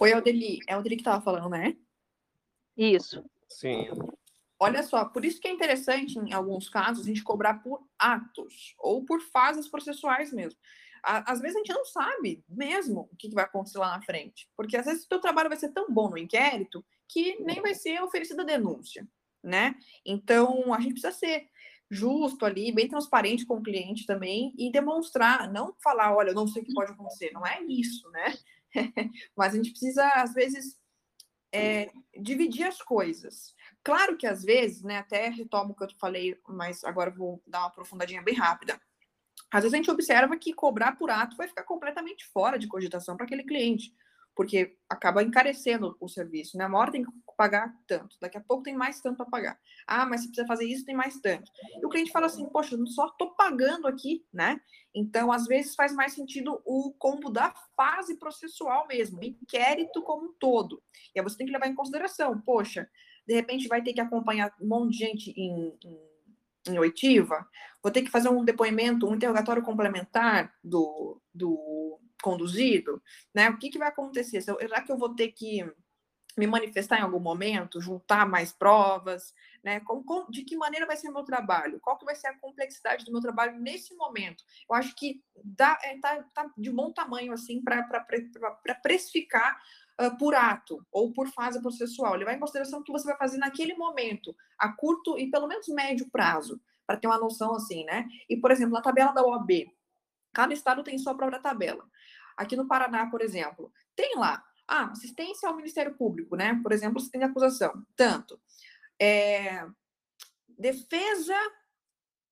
Oi, Aldeli. É o Aldeli que estava falando, né? Isso. Sim. Olha só, por isso que é interessante, em alguns casos, a gente cobrar por atos ou por fases processuais mesmo. Às vezes a gente não sabe mesmo o que vai acontecer lá na frente, porque às vezes o teu trabalho vai ser tão bom no inquérito que nem vai ser oferecida denúncia né? Então, a gente precisa ser justo ali, bem transparente com o cliente também e demonstrar, não falar, olha, eu não sei o que pode acontecer, não é isso, né? (laughs) Mas a gente precisa, às vezes, é, dividir as coisas. Claro que às vezes, né, até retomo o que eu falei, mas agora vou dar uma aprofundadinha bem rápida. Às vezes a gente observa que cobrar por ato vai ficar completamente fora de cogitação para aquele cliente porque acaba encarecendo o serviço, né? Uma hora tem que pagar tanto, daqui a pouco tem mais tanto para pagar. Ah, mas se precisa fazer isso, tem mais tanto. E o cliente fala assim, poxa, eu só estou pagando aqui, né? Então, às vezes faz mais sentido o combo da fase processual mesmo, inquérito como um todo. E aí você tem que levar em consideração, poxa, de repente vai ter que acompanhar um monte de gente em, em em oitiva, vou ter que fazer um depoimento, um interrogatório complementar do, do conduzido, né? O que, que vai acontecer? Será que eu vou ter que me manifestar em algum momento, juntar mais provas, né? Com, com, de que maneira vai ser meu trabalho? Qual que vai ser a complexidade do meu trabalho nesse momento? Eu acho que dá, é, tá, tá de bom tamanho assim para precificar uh, por ato ou por fase processual. Levar em consideração o que você vai fazer naquele momento, a curto e pelo menos médio prazo, para ter uma noção assim, né? E, por exemplo, na tabela da OAB, cada estado tem sua própria tabela. Aqui no Paraná, por exemplo, tem lá ah, assistência ao Ministério Público, né? Por exemplo, se tem acusação. Tanto. É, defesa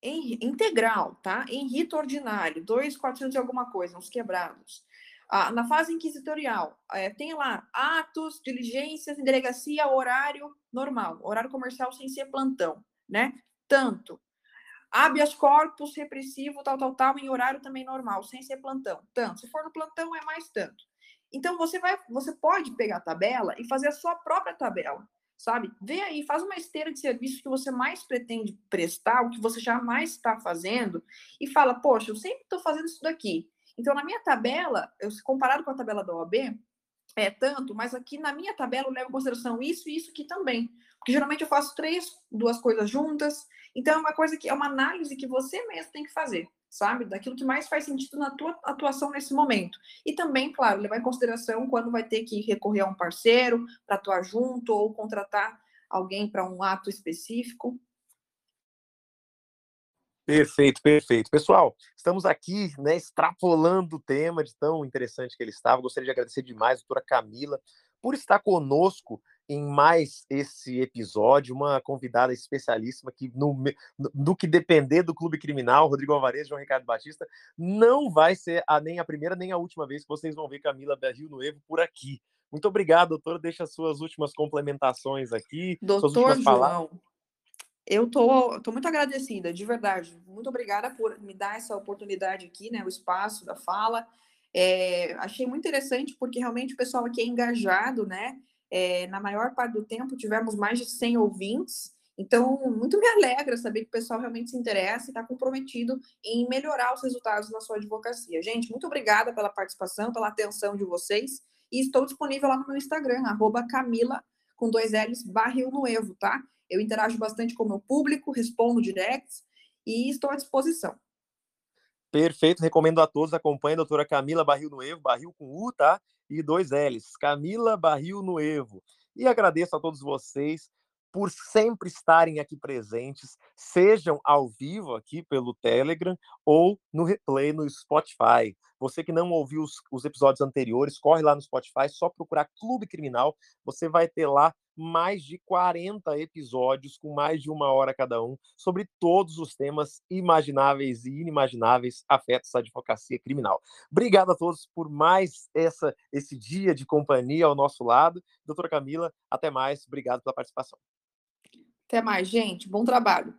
em, integral, tá? Em rito ordinário, dois, quatrocentos e alguma coisa, uns quebrados. Ah, na fase inquisitorial, é, tem lá atos, diligências em delegacia, horário normal, horário comercial sem ser plantão, né? Tanto. Habeas corpus, repressivo, tal, tal, tal, em horário também normal, sem ser plantão. Tanto. Se for no plantão, é mais tanto. Então, você vai, você pode pegar a tabela e fazer a sua própria tabela, sabe? Vê aí, faz uma esteira de serviços que você mais pretende prestar, o que você jamais está fazendo, e fala, poxa, eu sempre estou fazendo isso daqui. Então, na minha tabela, eu comparado com a tabela da OAB, é tanto, mas aqui na minha tabela eu levo em consideração isso e isso aqui também. Porque geralmente eu faço três, duas coisas juntas. Então, é uma coisa que é uma análise que você mesmo tem que fazer, sabe? Daquilo que mais faz sentido na tua atuação nesse momento. E também, claro, levar em consideração quando vai ter que recorrer a um parceiro para atuar junto ou contratar alguém para um ato específico. Perfeito, perfeito. Pessoal, estamos aqui, né, extrapolando o tema de tão interessante que ele estava. Gostaria de agradecer demais a doutora Camila por estar conosco em mais esse episódio, uma convidada especialíssima que, no, no, que depender do Clube Criminal, Rodrigo Alvarez, João Ricardo Batista, não vai ser a, nem a primeira nem a última vez que vocês vão ver Camila Rio Novo por aqui. Muito obrigado, doutor. Deixa as suas últimas complementações aqui. Doutor João, eu tô, tô muito agradecida, de verdade. Muito obrigada por me dar essa oportunidade aqui, né? O espaço da fala. É, achei muito interessante porque realmente o pessoal aqui é engajado, né? É, na maior parte do tempo tivemos mais de 100 ouvintes. Então, muito me alegra saber que o pessoal realmente se interessa e está comprometido em melhorar os resultados na sua advocacia. Gente, muito obrigada pela participação, pela atenção de vocês. E estou disponível lá no meu Instagram, Camila, com dois L's, barril no Evo, tá? Eu interajo bastante com o meu público, respondo directs e estou à disposição. Perfeito, recomendo a todos, acompanhe a doutora Camila Barril Noevo, Barril com U, tá? E dois L's, Camila Barril Noevo. E agradeço a todos vocês por sempre estarem aqui presentes, sejam ao vivo aqui pelo Telegram ou no replay no Spotify. Você que não ouviu os, os, episódios anteriores, corre lá no Spotify, só procurar Clube Criminal, você vai ter lá mais de 40 episódios com mais de uma hora cada um sobre todos os temas imagináveis e inimagináveis afetos à advocacia criminal. Obrigado a todos por mais essa esse dia de companhia ao nosso lado. Doutora Camila, até mais. Obrigado pela participação. Até mais, gente. Bom trabalho.